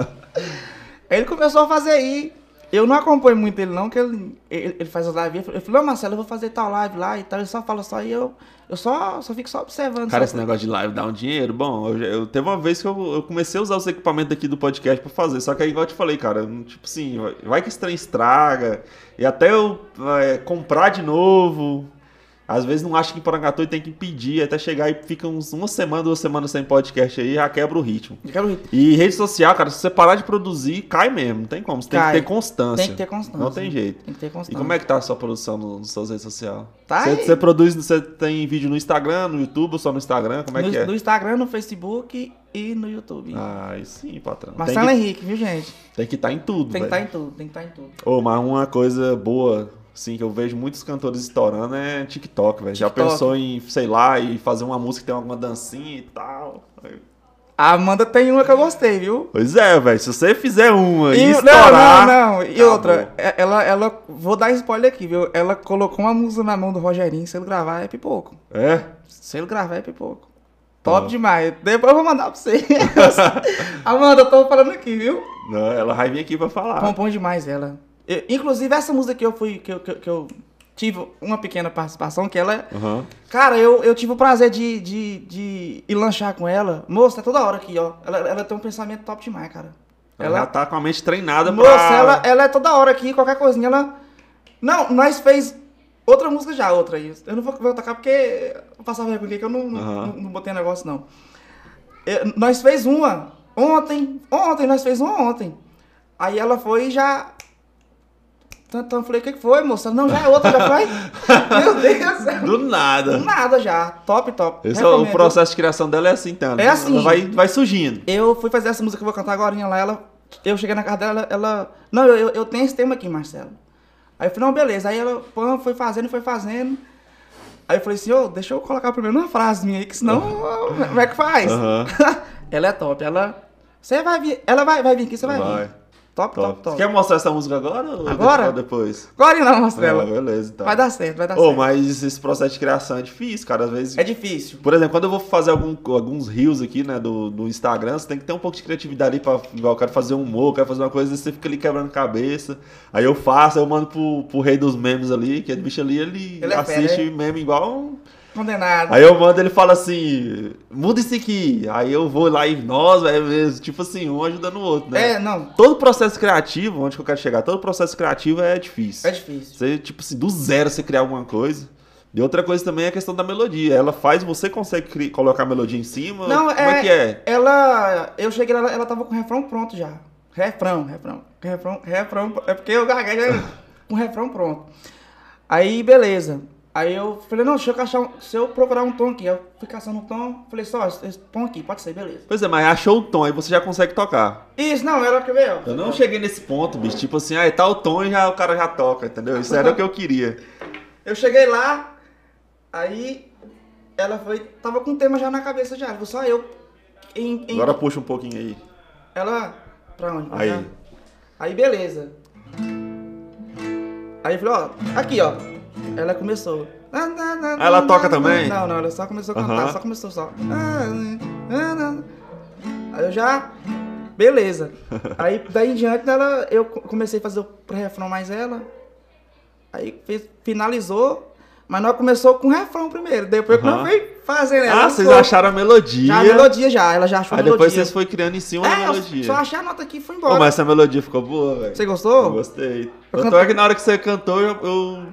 Ele começou a fazer aí. Eu não acompanho muito ele, não, que ele, ele, ele faz as lives. Eu falei, ô Marcelo, eu vou fazer tal live lá e tal. Ele só fala só e eu, eu só, só fico só observando. Cara, só- esse negócio de live dá um dinheiro. Bom, eu, eu- teve uma vez que eu, eu comecei a usar os equipamentos aqui do podcast pra fazer. Só que aí, igual eu te falei, cara, eu, tipo assim, vai, vai que esse trem estraga. E até eu é, comprar de novo. Às vezes não acha que em Porangatu e tem que pedir até chegar e fica uns, uma semana, duas semanas sem podcast aí, já quebra o ritmo. Eu quero rir. E rede social, cara, se você parar de produzir, cai mesmo. Não tem como. Você tem Cai. que ter constância. Tem que ter constância. Não tem jeito. Tem que ter E constância. como é que tá a sua produção no- nas suas redes sociais? Tá você, você produz, você tem vídeo no Instagram, no YouTube ou só no Instagram? Como é no, que é? no Instagram, no Facebook e no YouTube. Ah, sim, patrão. Marcelo tem que, Henrique, viu, gente? tem que estar em tudo, Tem que estar em tudo, tem que estar em tudo. Ô, mas uma coisa boa, sim, que eu vejo muitos cantores estourando é TikTok, velho. Já pensou em, sei lá, e fazer uma música que tem alguma dancinha e tal? A Amanda tem uma que eu gostei, viu? Pois é, velho. Se você fizer uma e, E, não, estourar... não, não. E acabou. outra, é- ela, ela, vou dar spoiler aqui, viu? Ela colocou uma música na mão do Rogerinho, se ele gravar é pipoco. É? Se ele gravar é pipoco. Top Tá. demais. Depois eu vou mandar pra você. Amanda, eu tô falando aqui, viu? Não, ela vai vir aqui pra falar. Compõe demais ela. Eu- inclusive, essa música que eu fui, que eu, que, que eu tive uma pequena participação, que ela. Aham. Cara, eu, eu tive o prazer de, de, de ir lanchar com ela. Moça, tá toda hora aqui, ó. Ela, ela tem um pensamento top demais, cara. Ela, Ela, tá com a mente treinada moça, pra... ela, ela é toda hora aqui, qualquer coisinha, ela. Não, nós fez outra música já, outra aí. Eu não vou, vou tocar porque eu passava vergonha que eu não, não, Aham. não, não botei negócio, não. Eu- nós fez uma ontem, ontem, nós fez uma ontem. Aí ela foi e já. Então eu falei, o que foi, moça? Não, já é outra, já foi. Meu Deus do céu. Do nada. Nada já. Top, top. Esse é o processo de criação dela é assim, então. É assim. Ela vai, vai surgindo. Eu fui fazer essa música que eu vou cantar agora lá, ela. Eu cheguei na casa dela, ela. Não, eu, eu, eu tenho esse tema aqui, Marcelo. Aí eu falei, não, beleza. Aí ela pô, foi fazendo, foi fazendo. Aí eu falei assim, ô, deixa eu colocar primeiro uma frase minha aí, que senão. Como é que faz? Aham. ela é top, ela. Você vai vir. Ela vai, vai vir aqui, você vai, Vai. vir. Top, Top. top, top. Você quer mostrar essa música agora ou Agora? depois? Agora não, Ah, Marcelo. beleza, então. vai dar certo, vai dar Ô, certo. mas esse processo de criação é difícil, cara. Às vezes. É difícil. Por exemplo, quando eu vou fazer algum- alguns reels aqui, né, do, do Instagram, você tem que ter um pouco de criatividade ali pra. Igual, eu quero fazer um humor, eu quero fazer uma coisa, você fica ali quebrando cabeça. Aí eu faço, eu mando pro, pro rei dos memes ali, que é bicho ali, ele, Ele é fera, assiste meme igual um. Condenado. Aí eu mando, ele fala assim, muda isso aqui. Aí eu vou lá e nós, velho, mesmo. Tipo assim, um ajudando o outro, né? É, não. Todo processo criativo, onde que eu quero chegar, todo processo criativo é difícil. É difícil. Você, tipo assim, do zero você criar alguma coisa. E outra coisa também é a questão da melodia. Ela faz, você consegue colocar a melodia em cima? Não, Como é, é- que é? Ela. Eu cheguei lá, ela tava com o refrão pronto já. Refrão, refrão. Refrão, refrão. É porque eu gaguei com o refrão pronto. Aí, beleza. Aí eu falei, não, deixa eu caçar um, se eu procurar um tom aqui. Eu fui caçando um tom, falei, só, esse, esse tom aqui, pode ser, beleza. Pois é, mas achou o tom, aí você já consegue tocar. Isso, não, ela quer ver, ó. Eu não cheguei nesse ponto, bicho. Tipo assim, ah, tá o tom e já, o cara já toca, entendeu? Isso era o que eu queria. Eu cheguei lá, aí ela foi. Tava com o tema já na cabeça já. Falou, só eu. Em, em- Agora puxa um pouquinho aí. Ela. Pra onde? Aí. Aí beleza. Aí eu falei, ó, aqui ó. Ela começou. Ela toca também? Não, não, ela só começou a cantar, só começou só. Aí eu já. Beleza. Aí daí em diante ela, eu co- comecei a fazer o pré-refrão mais ela. Aí fez, finalizou, mas nós começou com o refrão primeiro. Depois que Aham. nós foi fazendo ela. Ah, vocês foi- acharam a melodia. Já a melodia já, ela já achou Aí a melodia. depois vocês foram criando em cima da É, eu melodia. só achei a nota aqui e fui embora. mas essa melodia ficou boa, velho. Você Eu gostou? gostei. Eu Tanto canto- é que na hora que você cantou, eu, eu-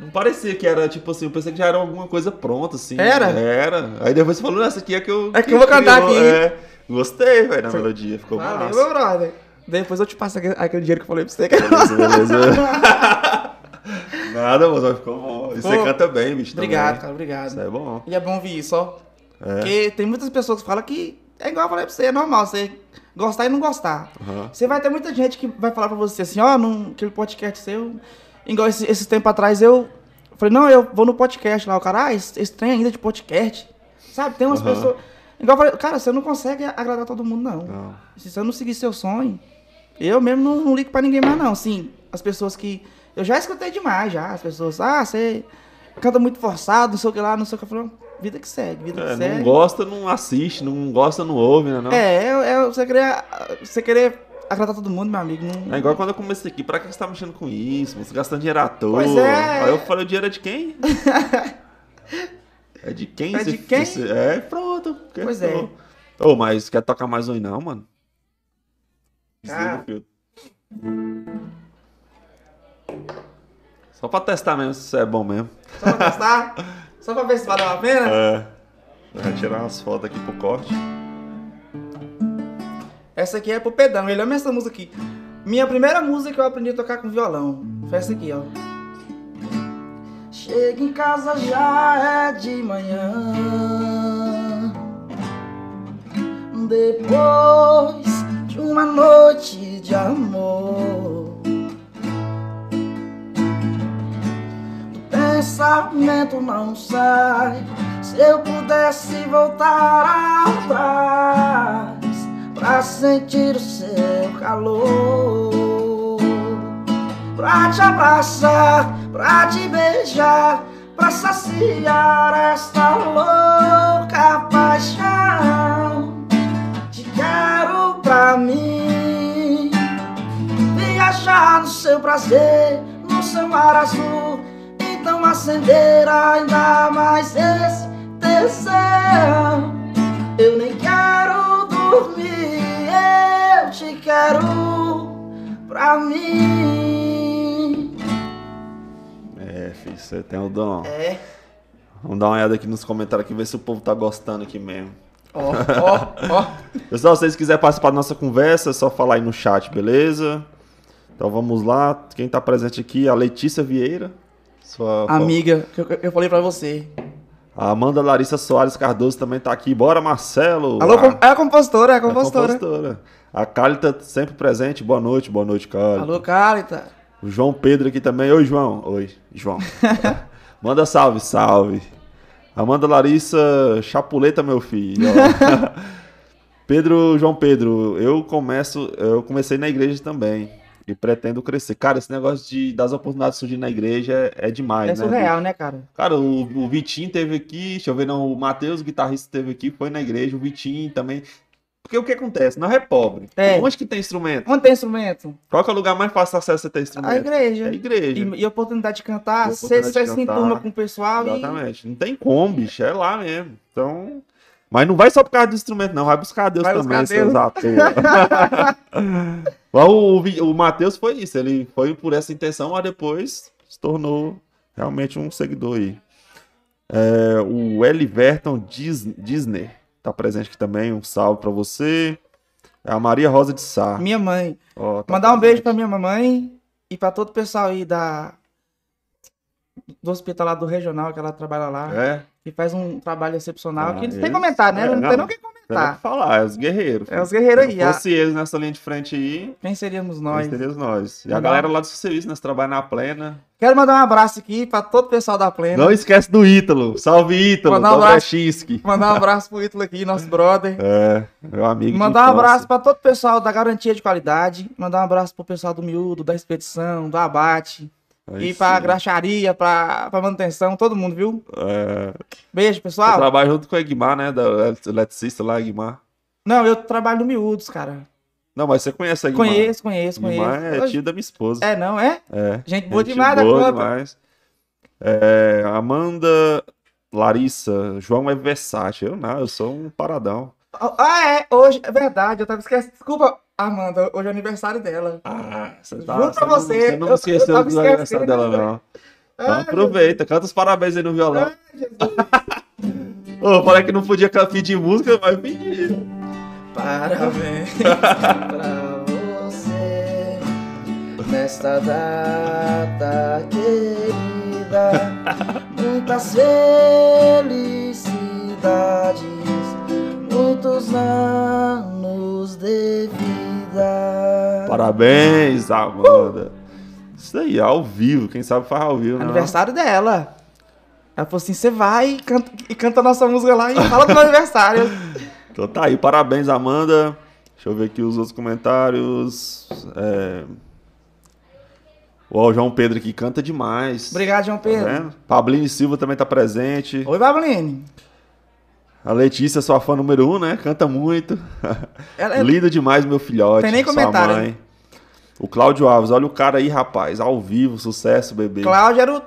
Não parecia que era, tipo assim, eu pensei que já era alguma coisa pronta, assim. Era? Era. Aí depois você falou, "Não, essa aqui é que eu. É que eu vou cantar aqui." É. Gostei, velho, na melodia. Ficou Valeu, massa. meu brother. Depois eu te passo aquele, aquele dinheiro que eu falei pra você. Beleza, beleza. Nada, moço, mas ficou bom. E você canta bem, bicho. Obrigado, também. cara, obrigado. Isso é bom. E é bom ouvir isso, ó. É. Porque tem muitas pessoas que falam que é igual eu falei pra você, é normal você gostar e não gostar. Aham. Você vai ter muita gente que vai falar pra você assim, ó, num aquele podcast seu. Igual esse, esse tempo atrás eu falei, não, eu vou no podcast lá. O cara, ah, esse, esse trem ainda de podcast. Sabe, tem umas Aham. pessoas. Igual eu falei, cara, você não consegue agradar todo mundo, não. Não. Se você não seguir seu sonho, eu mesmo não, não ligo pra ninguém mais, não. Sim, as pessoas que. Eu já escutei demais, já. As pessoas, ah, você canta muito forçado, não sei o que lá, não sei o que. Eu falei, vida que segue, vida É, que segue. não gosta, não assiste, não gosta, não ouve, né? Não? É, é, é você querer. Você querer agradar todo mundo, meu amigo. Não... É igual quando eu comecei aqui, pra que você tá mexendo com isso? Você gastando dinheiro à toa. Pois é. Aí eu falei, o dinheiro é de quem? é de quem? É de quem? você- É, pronto. Pois quietou. Ô, mas quer tocar mais um aí não, mano? Desliga Ah. Só pra testar mesmo se isso é bom mesmo. Só pra testar? Só pra ver se valeu a pena? É. Vou tirar umas fotos aqui pro corte. Essa aqui é pro Pedão, ele ama essa música aqui. Minha primeira música que eu aprendi a tocar com violão. Foi essa aqui, ó. Chega em casa já é de manhã. Depois de uma noite de amor. Do pensamento não sai. Se eu pudesse voltar atrás pra sentir o seu calor, pra te abraçar, pra te beijar, pra saciar esta louca paixão. Te quero pra mim, viajar no seu prazer, no seu mar azul. Então acender ainda mais esse tesão. Eu nem quero dormir, eu te quero pra mim. É, filho, você tem o dom. É, Vamos dar uma olhada aqui nos comentários aqui, ver se o povo tá gostando aqui mesmo. ó, ó, ó. Pessoal, se vocês quiserem participar da nossa conversa, é só falar aí no chat, beleza? Então vamos lá. Quem tá presente aqui, a Letícia Vieira. Sua Amiga, que eu, eu falei pra você. A Amanda Larissa Soares Cardoso também tá aqui. Bora, Marcelo! Alô, a, com- é a compositora, é a a compositora. compositora. A Cálita sempre presente. Boa noite, boa noite, Cálita. Alô, Carita. O João Pedro aqui também. Oi, João. Oi, João. Manda salve, salve. Amanda Larissa Chapuleta, meu filho. Pedro, João Pedro, eu começo, eu comecei na igreja também e pretendo crescer. Cara, esse negócio de, das oportunidades surgindo na igreja é, é demais, É né? surreal, né, cara? Cara, o, o Vitinho teve aqui, deixa eu ver, não, o Matheus, o guitarrista, teve aqui, foi na igreja, o Vitinho também. Porque o que acontece? Nós é pobre. É. Onde que tem instrumento? Onde tem instrumento? Qual que é o lugar mais fácil de acesso a ter instrumento? A igreja. É a igreja. E, e oportunidade de cantar, E você de se cantar. enturma com o pessoal e... Exatamente. Não tem como, bicho. É lá mesmo. Então. Mas não vai só por causa do instrumento, não. Vai buscar Deus Vai também, seus. Mas o, o, Matheus foi isso. Ele foi por essa intenção, mas depois se tornou realmente um seguidor aí. É, o Eliverton Dis, Disney tá presente aqui também. Um salve pra você. É a Maria Rosa de Sá. Minha mãe. Ó, tá Mandar um presente. beijo pra minha mamãe e pra todo o pessoal aí da... Do hospital lá do regional, que ela trabalha lá. É, Que faz um trabalho excepcional. Ah, que não tem eles- comentário, né? é, não, não. tem nem o que tem comentar. que falar. É os guerreiros. É os guerreiros Se aí. não a- fosse eles nessa linha de frente aí, Quem seríamos nós nós? teríamos nós. E a Mandar- galera lá do serviço, nós trabalhamos na plena. Quero mandar um abraço aqui pra todo o pessoal da Plena. Não esquece do Ítalo. Salve, Ítalo. Mandar um abraço. Mandar um abraço pro Ítalo aqui, nosso brother. É, meu amigo. Mandar um abraço pra todo o pessoal da Garantia de Qualidade. Mandar um abraço pro pessoal do Miúdo, da Expedição, do Abate. Aí e pra sim. graxaria, pra, pra manutenção, todo mundo, viu? É, Beijo, eu pessoal. trabalho junto com o Egmar, né? Da eletricista lá, Egmar. Não, eu trabalho no Miúdos, cara. Não, mas você conhece a Guimar. Conheço, conheço, Guimar conheço. é tio da minha esposa. É, não, é? É. Gente boa Gente demais da boa conta. demais. É, Amanda Larissa, João é versátil. Eu não, eu sou um paradão. Ah, é, hoje, é verdade, eu tava esquecendo. Desculpa, Amanda, hoje é aniversário dela. Ah, você Juro pra não- você, Você não eu- eu esqueceu do aniversário dela, não. Então Ai, aproveita, canta os parabéns aí no violão. Ô, eu falei que não podia pedir música, mas pedi. Parabéns pra você nesta data querida. Muitas felicidades, muitos anos. Parabéns, Amanda. Isso aí, ao vivo. Quem sabe faz ao vivo, né? Aniversário dela. Ela falou assim: você vai e canta, e canta nossa música lá e fala do meu aniversário. Então tá aí, parabéns, Amanda. Deixa eu ver aqui os outros comentários. É... O João Pedro aqui canta demais. Obrigado, João Tá Pedro. Pablini Silva também tá presente. Oi, Babeline. A Letícia, sua fã número um, né? Canta muito. Ela é- Lindo demais, meu filhote. Tem nem comentário, mãe. O Cláudio Alves, olha o cara aí, rapaz. Ao vivo, sucesso, bebê. Cláudio era o.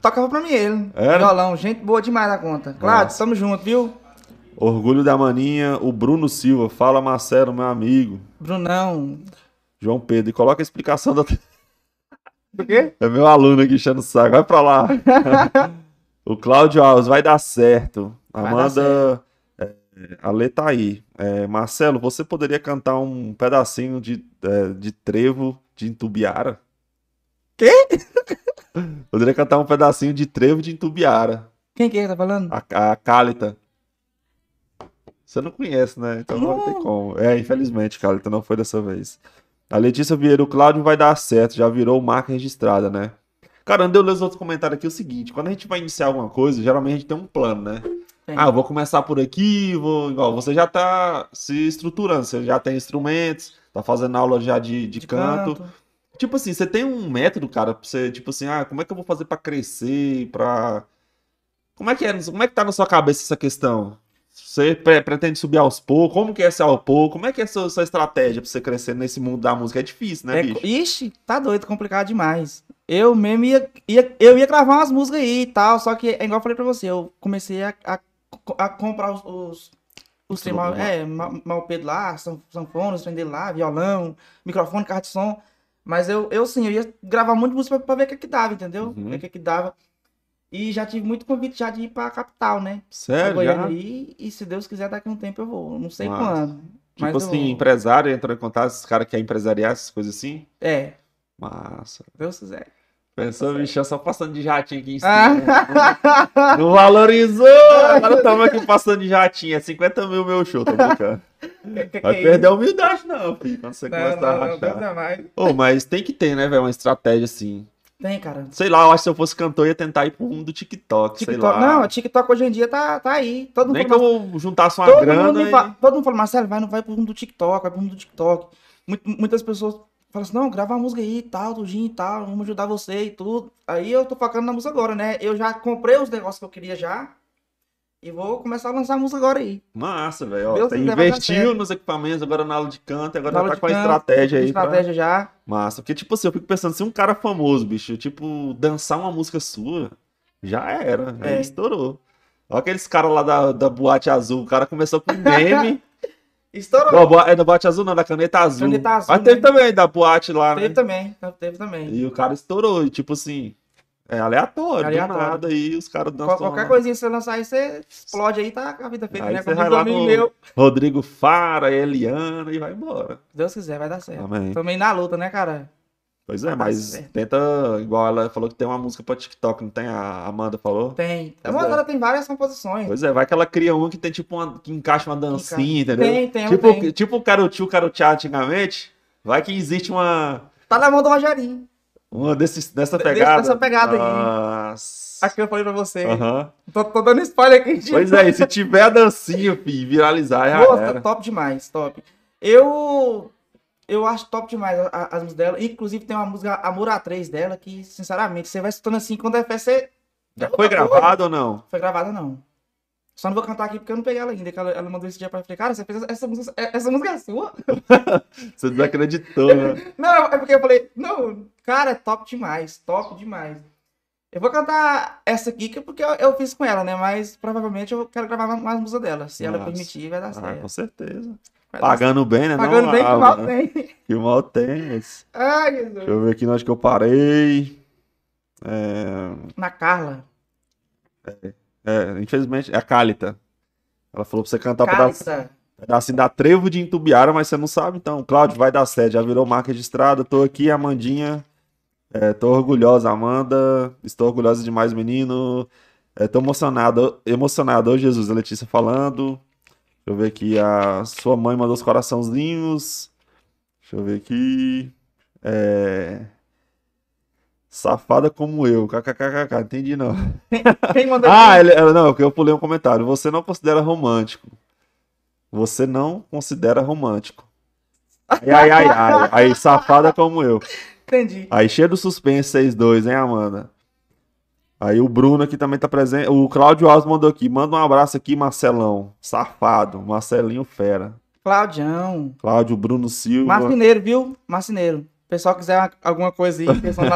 Tocava pra mim ele. Era? Violão, gente boa demais da conta. Cláudio, Nossa. tamo junto, viu? Orgulho da Maninha, o Bruno Silva. Fala, Marcelo, meu amigo. Brunão. João Pedro. E coloca a explicação da. Por quê? É meu aluno aqui enchendo o saco. Vai pra lá. o Cláudio Alves, vai dar certo. Amanda. é, a Lê tá aí. É, Marcelo, você poderia cantar um pedacinho de, é, de trevo de Intubiara? Quê? Poderia cantar um pedacinho de trevo de Intubiara. Quem que é que tá falando? A, a Cálita. Você não conhece, né? Então não, tem como. É, infelizmente, Cálita não foi dessa vez. A Letícia Vieira, o Cláudio vai dar certo, já virou marca registrada, né? Cara, andei ler os outros comentários aqui, é o seguinte, quando a gente vai iniciar alguma coisa, geralmente a gente tem um plano, né? Ah, eu vou começar por aqui, vou... Igual, você já tá se estruturando, você já tem instrumentos, tá fazendo aula já de, de, De canto. Tipo assim, você tem um método, cara, pra você, tipo assim, ah, como é que eu vou fazer pra crescer, pra... Como é que é, como é que tá na sua cabeça essa questão? Você pre- pretende subir aos poucos? Como que é ser ao pouco? Como é que é a sua, sua estratégia pra você crescer nesse mundo da música? É difícil, né, É, bicho? ixi, tá doido, complicado demais. Eu mesmo ia, ia- eu ia gravar umas músicas aí e tal, só que é igual eu falei pra você, eu comecei a, a, a comprar os, os, os trem mal, é, mal, malpedo lá, dele lá, violão, microfone, carta de som. Mas eu, eu sim, eu ia gravar muita música pra, pra ver o que que dava, entendeu? Uhum. Ver o que que dava. E já tive muito convite já de ir pra capital, né? Sério, já? aí, e se Deus quiser, daqui a um tempo eu vou. Não sei Massa. quando. mas Tipo assim, vou. empresário entrou em contato, esses caras que querem empresariar, essas coisas assim? É, Massa. Deus quiser. Pensou, bicho, só passando de jatinho aqui em cima. Ah. Não valorizou! Agora estamos aqui passando de jatinho. É 50 mil meu show, tô brincando. Vai perder a humildade, não, filho. Quando você Não, começar não, a não, rachar. Ô, mas tem que ter, né, velho? Uma estratégia assim. Tem, cara. Sei lá, eu acho que se eu fosse cantor, eu ia tentar ir pro mundo do TikTok, sei TikTok, lá. não, o TikTok hoje em dia tá, tá aí. Todo mundo Nem que fala, eu juntasse uma todo, mundo grana me e... fala, todo mundo fala, Marcelo, vai, não vai pro mundo do TikTok, vai pro mundo do TikTok. Muit- muitas pessoas falam assim, não, grava uma música aí e tal, tudinho e tal, vamos ajudar você e tudo. Aí eu tô focando na música agora, né? Eu já comprei os negócios que eu queria já. E vou começar a lançar a música agora aí. Massa, velho. Deus Você investiu nos equipamentos, agora na aula de canto, agora Na já tá com a canto, estratégia aí. pra- Estratégia já. Massa. Porque, tipo assim, eu fico pensando, se um cara famoso, bicho, tipo, dançar uma música sua, já era. Aí É. estourou. Olha aqueles caras lá da, da Boate Azul. O cara começou com meme. Estourou. Não, boa- é da Boate Azul, não, da Caneta Azul. Caneta Azul, Mas teve né? também da Boate lá, Teve né? também, teve também. E o cara estourou. E, tipo assim, é aleatório, Aleatório. do nada. E os caras dançam qualquer lá. coisinha que você lançar aí, você explode aí, tá a vida feita, Aí né? você vai lá no- meu. Rodrigo Fara, Eliana e vai embora. Deus quiser, vai dar certo. Amém. Também na luta, né, cara? Pois é, mas certo. tenta, igual ela falou que tem uma música pra TikTok, não tem? A Amanda falou? Tem. Mas é. ela tem várias composições. Pois é, vai que ela cria uma que tem tipo uma. que encaixa uma dancinha, entendeu? Tem, tem, tipo, tem. tipo o Carutiu, Caruchá antigamente. Vai que existe uma. Tá na mão do Rogerinho. Uma desses, dessa De- pegada. dessa pegada aí. Nossa. Aqui eu falei pra você. Aham. Tô, tô dando spoiler aqui. de- Pois é, se tiver a dancinha, fi, viralizar, já Nossa, era. top demais, top. Eu. Eu acho top demais a- a- as músicas dela. Inclusive tem uma música Amor A3 dela que, sinceramente, você vai escutando assim, quando é fé, você. Já foi gravado ou não? Foi gravada, não. Só não vou cantar aqui porque eu não peguei ela ainda. que Ela, ela mandou esse dia pra mim. Falei, cara, você fez essa música, essa música é sua? Você desacreditou, né? Não, é porque eu falei, não, cara, é top demais, top demais. Eu vou cantar essa aqui é porque eu, eu fiz com ela, né? Mas provavelmente eu quero gravar mais, música dela. Se ela Nossa. permitir, vai dar Ah, certo. com certeza. Pagando bem, né? Pagando não, bem que mal tem. Que mal tem. mas- Ai, Jesus. Deixa eu ver aqui onde que eu parei. É, Na Carla. é, infelizmente, é a Cálita. Ela falou pra você cantar Cálita. pedacinho da Trevo de Intubiara, mas você não sabe, então. Cláudio, vai dar sede. Já virou marca registrada. Tô aqui, Amandinha. É, tô orgulhosa, Amanda. Estou orgulhosa demais, menino. É, tô emocionado. Emocionado. Ô, Jesus, a Letícia falando. Deixa eu ver aqui. A sua mãe mandou os coraçãozinhos. Deixa eu ver aqui. É... Safada como eu. KKKKK. Entendi, não. Quem mandou Ah, ele, ela- não, porque eu pulei um comentário. Você não considera romântico. Você não considera romântico. Ai, ai, ai, ai. Aí, safada como eu. Entendi. Aí, cheio do suspense 6-2, hein, Amanda? Aí, o Bruno aqui também tá presente. O Cláudio Alves mandou aqui. Manda um abraço aqui, Marcelão. Safado. Marcelinho Fera. Claudião. Cláudio Bruno Silva. Marcineiro, viu? Marcineiro. O pessoal quiser uma- alguma coisa aí,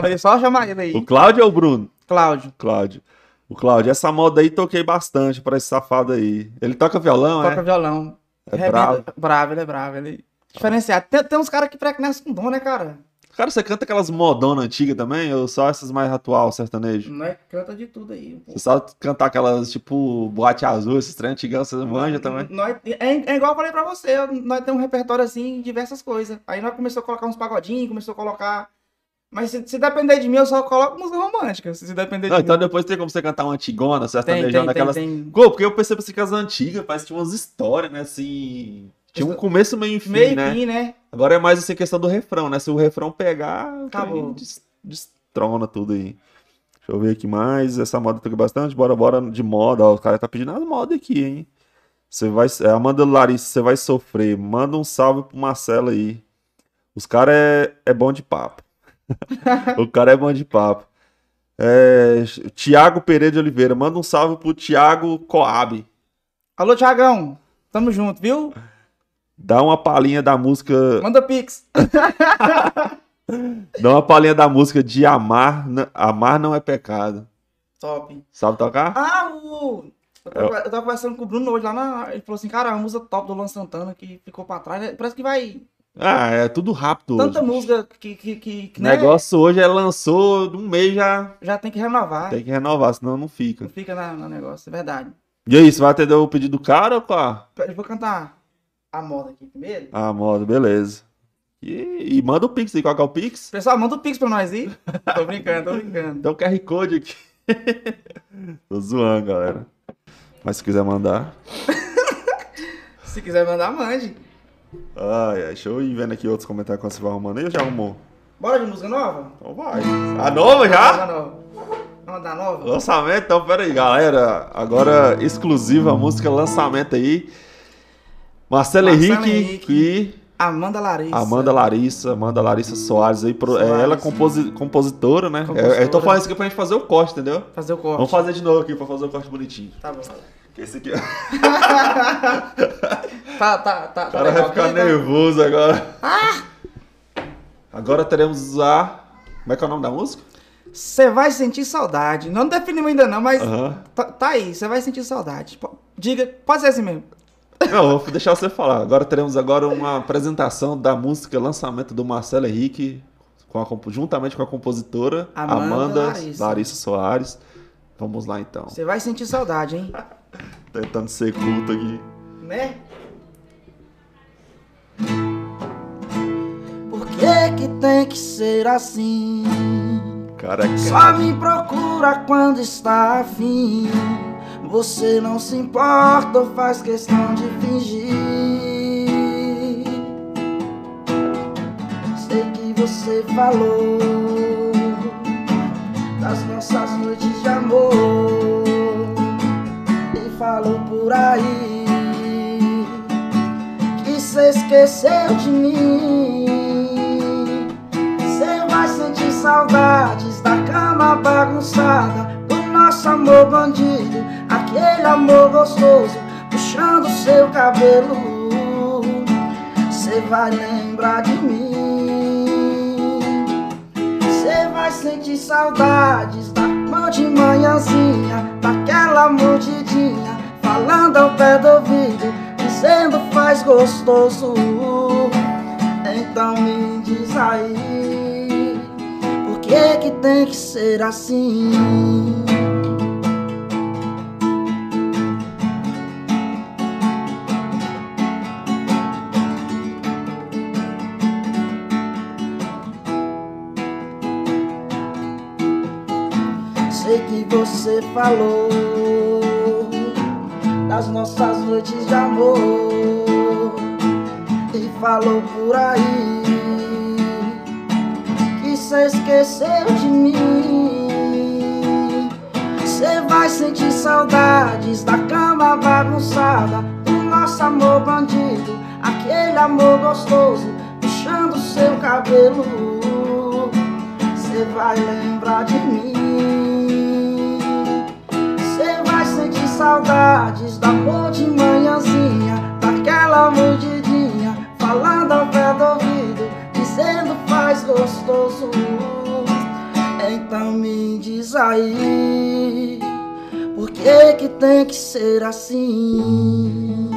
aí, só chamar ele aí. O Cláudio ou o Bruno? Cláudio. Cláudio. O Cláudio, essa moda aí toquei bastante pra esse safado aí. Ele toca violão, Toca é? violão. É Rebenta- bravo. Bravo, ele é bravo. Ele... Diferenciado. Tem, tem uns caras que preconhecem com dom, né, cara? Cara, você canta aquelas modonas antigas também? Ou só essas mais atual, sertanejo? Nós canta de tudo aí. Você sabe cantar aquelas, tipo, boate azul, esses trem antigão, você manja também? Nós, é, é igual eu falei pra você, nós temos um repertório assim, diversas coisas. Aí nós começamos a colocar uns pagodinhos, começou a colocar. Mas se, se depender de mim, eu só coloco música romântica. Se, se depender Não, de então mim. depois tem como você cantar uma antigona, sertanejona, tem, tem, aquelas... tem. Pô, porque eu percebo assim que as antigas parece que tinha umas histórias, né, assim... Tinha um começo, meio e fim, Meio né? fim, né? Agora é mais assim questão do refrão, né? Se o refrão pegar, Acabou. des- destrona tudo aí. Deixa eu ver aqui mais. Essa moda toca bastante. Bora, bora de moda. Ó, o cara tá pedindo as modas aqui, hein? Você vai. é, Amanda Larissa, você vai sofrer. Manda um salve pro Marcelo aí. Os caras é, é bom de papo. o cara é bom de papo. É, Tiago Pereira de Oliveira, manda um salve pro Tiago Coab. Alô, Thiagão. Tamo junto, viu? Dá uma palhinha da música. Manda pix. Dá uma palhinha da música de Amar. Amar não é pecado. Top. Sabe tocar? Ah, o. Eu tava, eu tava conversando com o Bruno hoje lá na. Ele falou assim, cara, a música top do Luan Santana que ficou pra trás. né? Parece que vai. Ah, é tudo rápido Tanta hoje. música que, que, que, que O né, negócio hoje é lançou, um mês já já tem que renovar. tem que renovar, senão não fica. Não fica no negócio, é verdade. E aí, você vai atender o pedido do cara ou qual? Eu vou cantar a moda aqui primeiro. Ah, moda, beleza. E, e manda o Pix aí, qual que é o Pix? Pessoal, manda o pix pra nós aí. tô brincando, tô brincando. Tem o QR Code aqui. Tô zoando, galera. Mas se quiser mandar. Se quiser mandar, mande. Ai, ai, deixa eu ir vendo aqui outros comentários quando você vai arrumando aí, eu já arrumou. Bora de música nova? Então vai. A nova já? Música nova. Vamos mandar nova? Lançamento, então, pera aí, galera. Agora, exclusiva, música lançamento aí. Marcelo, Marcelo Henrique, Henrique. e Amanda Larissa. Amanda Larissa, Amanda Larissa Soares aí. pro- é Soares. ela composi- compositora, né? Compositora. É, eu tô falando isso aqui pra gente fazer o corte, entendeu? Fazer o corte. Vamos fazer de novo aqui pra fazer o corte bonitinho. Tá bom. Esse aqui, Tá, tá, tá. tá o cara vai ficar Tá- nervoso agora. Agora teremos a. Como é que é o nome da música? Você vai sentir saudade. Não definimos ainda não, mas Aham. tá, tá aí. Você vai sentir saudade. Diga, pode ser assim mesmo. Não, vou deixar você falar. Agora teremos agora uma apresentação da música lançamento do Marcelo Henrique, com a juntamente com a compositora Amanda Amanda, Larissa. Larissa. Soares. Vamos lá então. Você vai sentir saudade, hein? Tentando ser culto aqui. Né? Por que que tem que ser assim? Cara, Só me procura quando está afim. Você não se importa ou faz questão de fingir. Sei que você falou das nossas noites de amor e falou por aí que você esqueceu de mim. Você vai sentir saudades da cama bagunçada, do nosso amor bandido, aquele amor gostoso, puxando seu cabelo. Cê vai lembrar de mim. Cê vai sentir saudades da mão de manhãzinha, daquela mordidinha, falando ao pé do ouvido, dizendo faz gostoso. Então me diz aí, por que que tem que ser assim? Você falou das nossas noites de amor e falou por aí que cê esqueceu de mim. Cê vai sentir saudades da cama bagunçada, do nosso amor bandido, aquele amor gostoso, puxando seu cabelo. Cê vai lembrar de mim. Saudades da amor de manhãzinha, daquela mordidinha, falando ao pé do ouvido, dizendo faz gostoso. Então me diz aí, por que que tem que ser assim?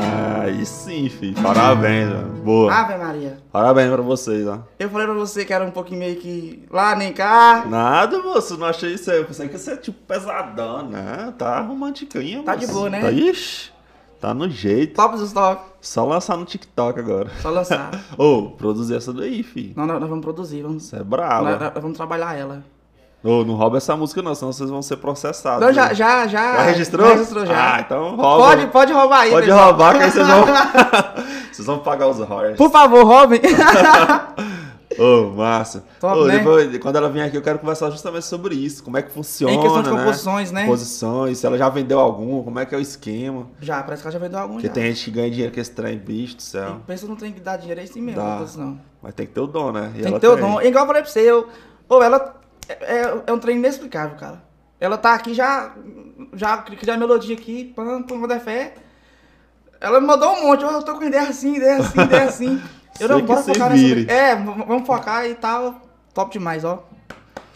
Aí sim, filho. Parabéns, mano. Boa. Ave Maria. Parabéns pra vocês, ó. Eu falei pra você que era um pouquinho meio que lá nem cá. Nada, moço. Não achei isso aí. Eu pensei que você é tipo pesadão, né? Tá romantiquinho, Tá moço. de boa, né? Tá, ixi. Tá no jeito. Top dos top. Só lançar no TikTok agora. Só lançar. Ô, produzir essa daí, filho. não, nós, nós vamos produzir, vamos. Você é brabo. nós- nós vamos trabalhar ela. Ô, não rouba essa música não, senão vocês vão ser processados. Não, já, já, já. Já registrou? Já registrou já. Ah, então rouba. pode, pode roubar aí, Pode pessoal. roubar, que aí vocês vão... vocês vão pagar os royalties. Por favor, roubem. Ô, massa. Top, Ô, né? depois, quando ela vier aqui, eu quero conversar justamente sobre isso. Como é que funciona, em questão de né? composições, né? Posições, se ela já vendeu algum, como é que é o esquema. Já, parece que ela já vendeu algum Porque já. tem gente que ganha dinheiro com esse trem, bicho do céu. Pensa que não tem que dar dinheiro aí sim mesmo, Dá. composição. Mas tem que ter o dom, né? E Tem que ter o dom. Igual eu falei pra você, eu. Ô, ela. É, é- um trem inexplicável, cara. Ela tá aqui já. Já criou a melodia aqui, pam, pam, quando é fé. Ela me mandou um monte, eu tô com ideia assim, ideia assim, ideia assim. Eu não, você focar vire. nessa. É, vamos focar e tal. Top demais, ó.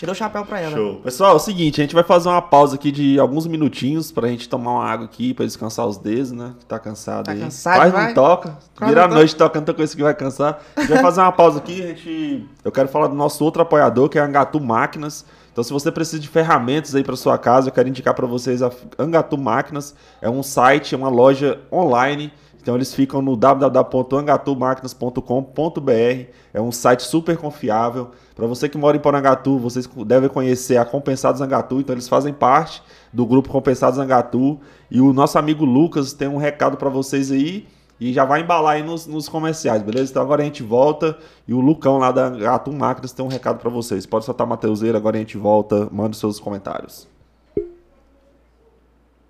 Tirou o chapéu pra ela. Show. Pessoal, é o seguinte, a gente vai fazer uma pausa aqui de alguns minutinhos pra gente tomar uma água aqui, pra descansar os dedos, né? Que tá cansado Tá aí. cansado, Quase vai? não toca. Quase Vira a noite tocando tanta coisa que vai cansar. A gente vai fazer uma pausa aqui, a gente... Eu quero falar do nosso outro apoiador, que é a Angatu Máquinas. Então, se você precisa de ferramentas aí para sua casa, eu quero indicar para vocês a Angatu Máquinas. É um site, é uma loja online. Então, eles ficam no www.angatumáquinas.com.br. É um site super confiável. Para você que mora em Porangatu, vocês devem conhecer a Compensados Angatu. Então, eles fazem parte do grupo Compensados Angatu. E o nosso amigo Lucas tem um recado para vocês aí. E já vai embalar aí nos, nos comerciais, beleza? Então agora a gente volta e o Lucão lá da Gato Máquinas tem um recado pra vocês. Pode soltar Mateuseira, agora a gente volta, manda seus comentários.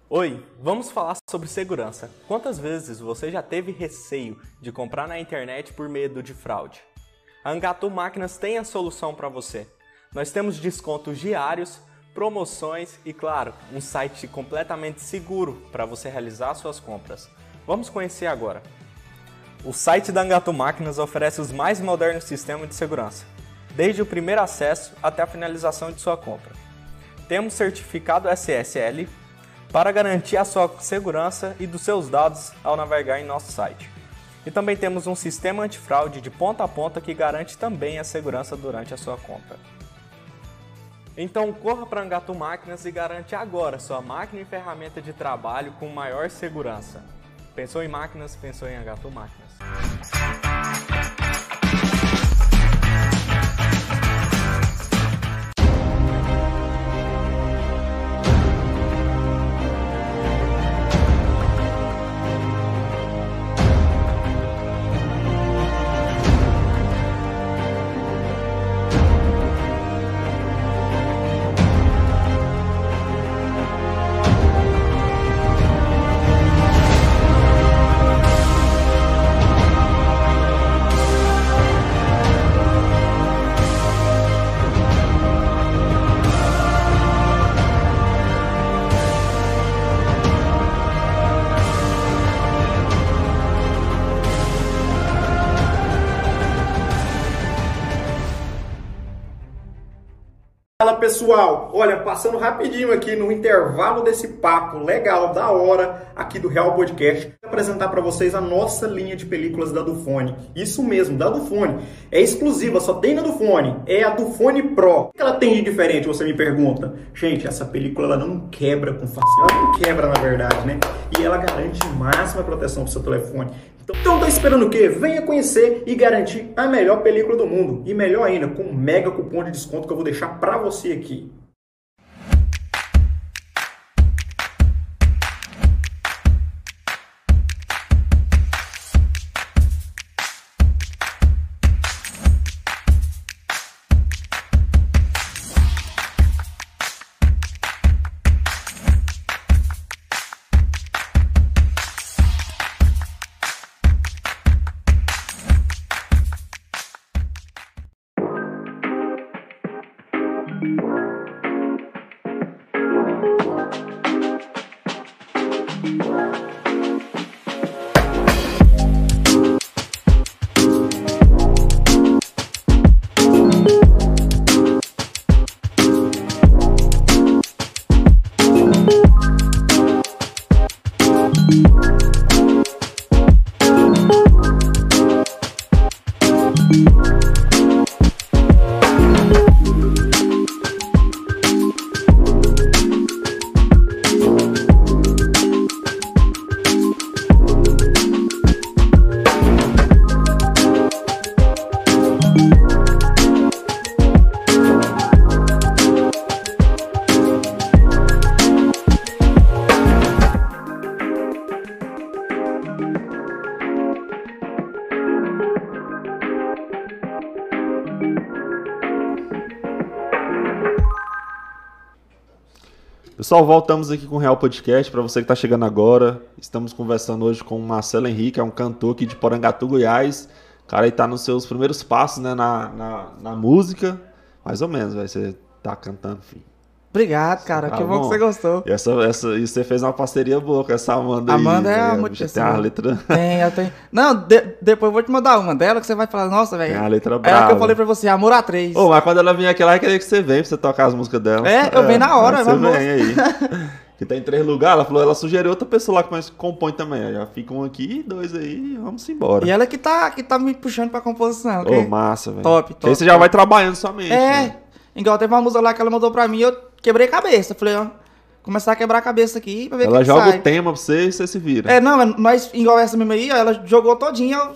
Oi, vamos falar sobre segurança. Quantas vezes você já teve receio de comprar na internet por medo de fraude? A Angatu Máquinas tem a solução para você. Nós temos descontos diários, promoções e, claro, um site completamente seguro para você realizar suas compras. Vamos conhecer agora. O site da Angatu Máquinas oferece os mais modernos sistemas de segurança, desde o primeiro acesso até a finalização de sua compra. Temos certificado SSL para garantir a sua segurança e dos seus dados ao navegar em nosso site. E também temos um sistema antifraude de ponta a ponta que garante também a segurança durante a sua compra. Então corra para Angatu Máquinas e garante agora sua máquina e ferramenta de trabalho com maior segurança. Pensou em máquinas, pensou em Angatu Máquinas. Pessoal, olha, passando rapidinho aqui no intervalo desse papo legal, da hora, aqui do Real Podcast, vou apresentar para vocês a nossa linha de películas da Dufone. Isso mesmo, da Dufone. É exclusiva, só tem na Dufone. É a Dufone Pro. O que ela tem de diferente, você me pergunta? Gente, essa película ela não quebra com facilidade. Ela não quebra, na verdade, né? E ela garante máxima proteção pro seu telefone. Então tá esperando o quê? Venha conhecer e garantir a melhor película do mundo. E melhor ainda, com um mega cupom de desconto que eu vou deixar pra você aqui. Pessoal, voltamos aqui com o Real Podcast. Para você que está chegando agora, estamos conversando hoje com o Marcelo Henrique, é um cantor aqui de Porangatu, Goiás. O cara aí tá nos seus primeiros passos né, na, na, na música, mais ou menos, vai ser tá cantando, enfim. Obrigado, cara. Tá que bom bom. que você gostou. E, essa, essa, e você fez uma parceria boa com essa Amanda, Amanda aí. é né? a A muito bicha pessoa. Tem uma letra, Tem, eu tenho. Não, de- depois eu vou te mandar uma dela que você vai falar, nossa, velho. tem uma letra É a que brava. eu falei pra você, Amor a 3. Ô, mas quando ela vir aqui, ela vai querer que você venha pra você tocar as músicas dela. É, eu venho na hora, Você vamos. vem aí. que tá em três lugares, ela falou, ela sugeriu outra pessoa lá que mais compõe também. Já fica um aqui, dois aí, vamos embora. E ela que tá, que tá me puxando pra composição. Ô, massa, velho. Top, Porque Aí top, você já top. vai trabalhando somente. É, né? igual teve uma música lá que ela mandou pra mim, eu quebrei a cabeça. Falei, ó, começar a quebrar a cabeça aqui pra ver o Ela que, que joga sai. o tema pra você e você se vira. É, não, mas nós, igual essa mesmo aí, ó, ela jogou todinha,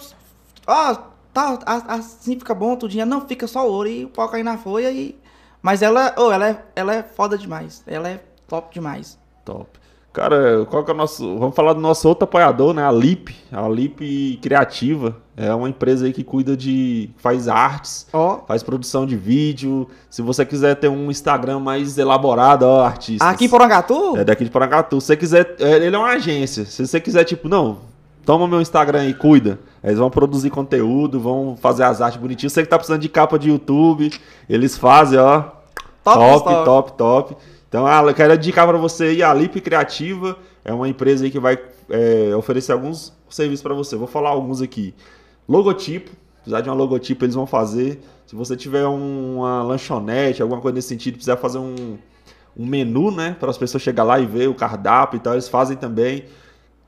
ó, tá, assim fica bom, tudinha. Não, fica só ouro e o pau cair na folha e... Mas ela, ô, ela é, ela é foda demais, ela é top demais. Top. Cara, qual que é o nosso. Vamos falar do nosso outro apoiador, né? A Lip. A Lip Criativa. É uma empresa aí que cuida de. faz artes, Ó, faz produção de vídeo. Se você quiser ter um Instagram mais elaborado, ó, artista. aqui em Porangatu, É daqui de Paracatu. Se você quiser. é, Ele é uma agência. Se você quiser, tipo, não, toma meu Instagram e cuida. Eles vão produzir conteúdo, vão fazer as artes bonitinhas. Você que tá precisando de capa de YouTube, eles fazem, ó. top, Top, top. top, top. Então, ah, eu quero indicar para você aí a Lip Criativa. É uma empresa aí que vai é, oferecer alguns serviços para você. Vou falar alguns aqui. Logotipo. Precisar de uma logotipo, eles vão fazer. Se você tiver um- uma lanchonete, alguma coisa nesse sentido, precisar fazer um, um menu, né? Para as pessoas chegar lá e ver o cardápio e tal, eles fazem também.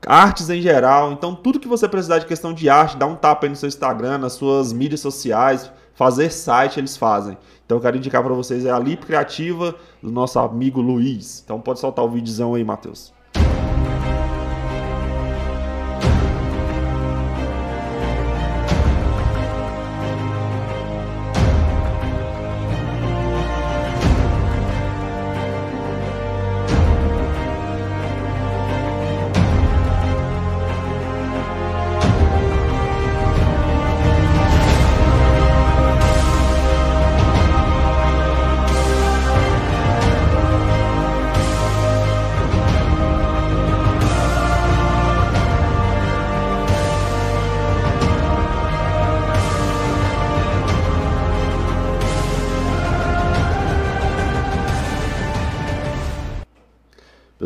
Artes em geral. Então, tudo que você precisar de questão de arte, dá um tapa aí no seu Instagram, nas suas mídias sociais, fazer site, eles fazem. Então, eu quero indicar para vocês é a Lip Criativa do nosso amigo Luiz. Então, pode soltar o videozão aí, Matheus.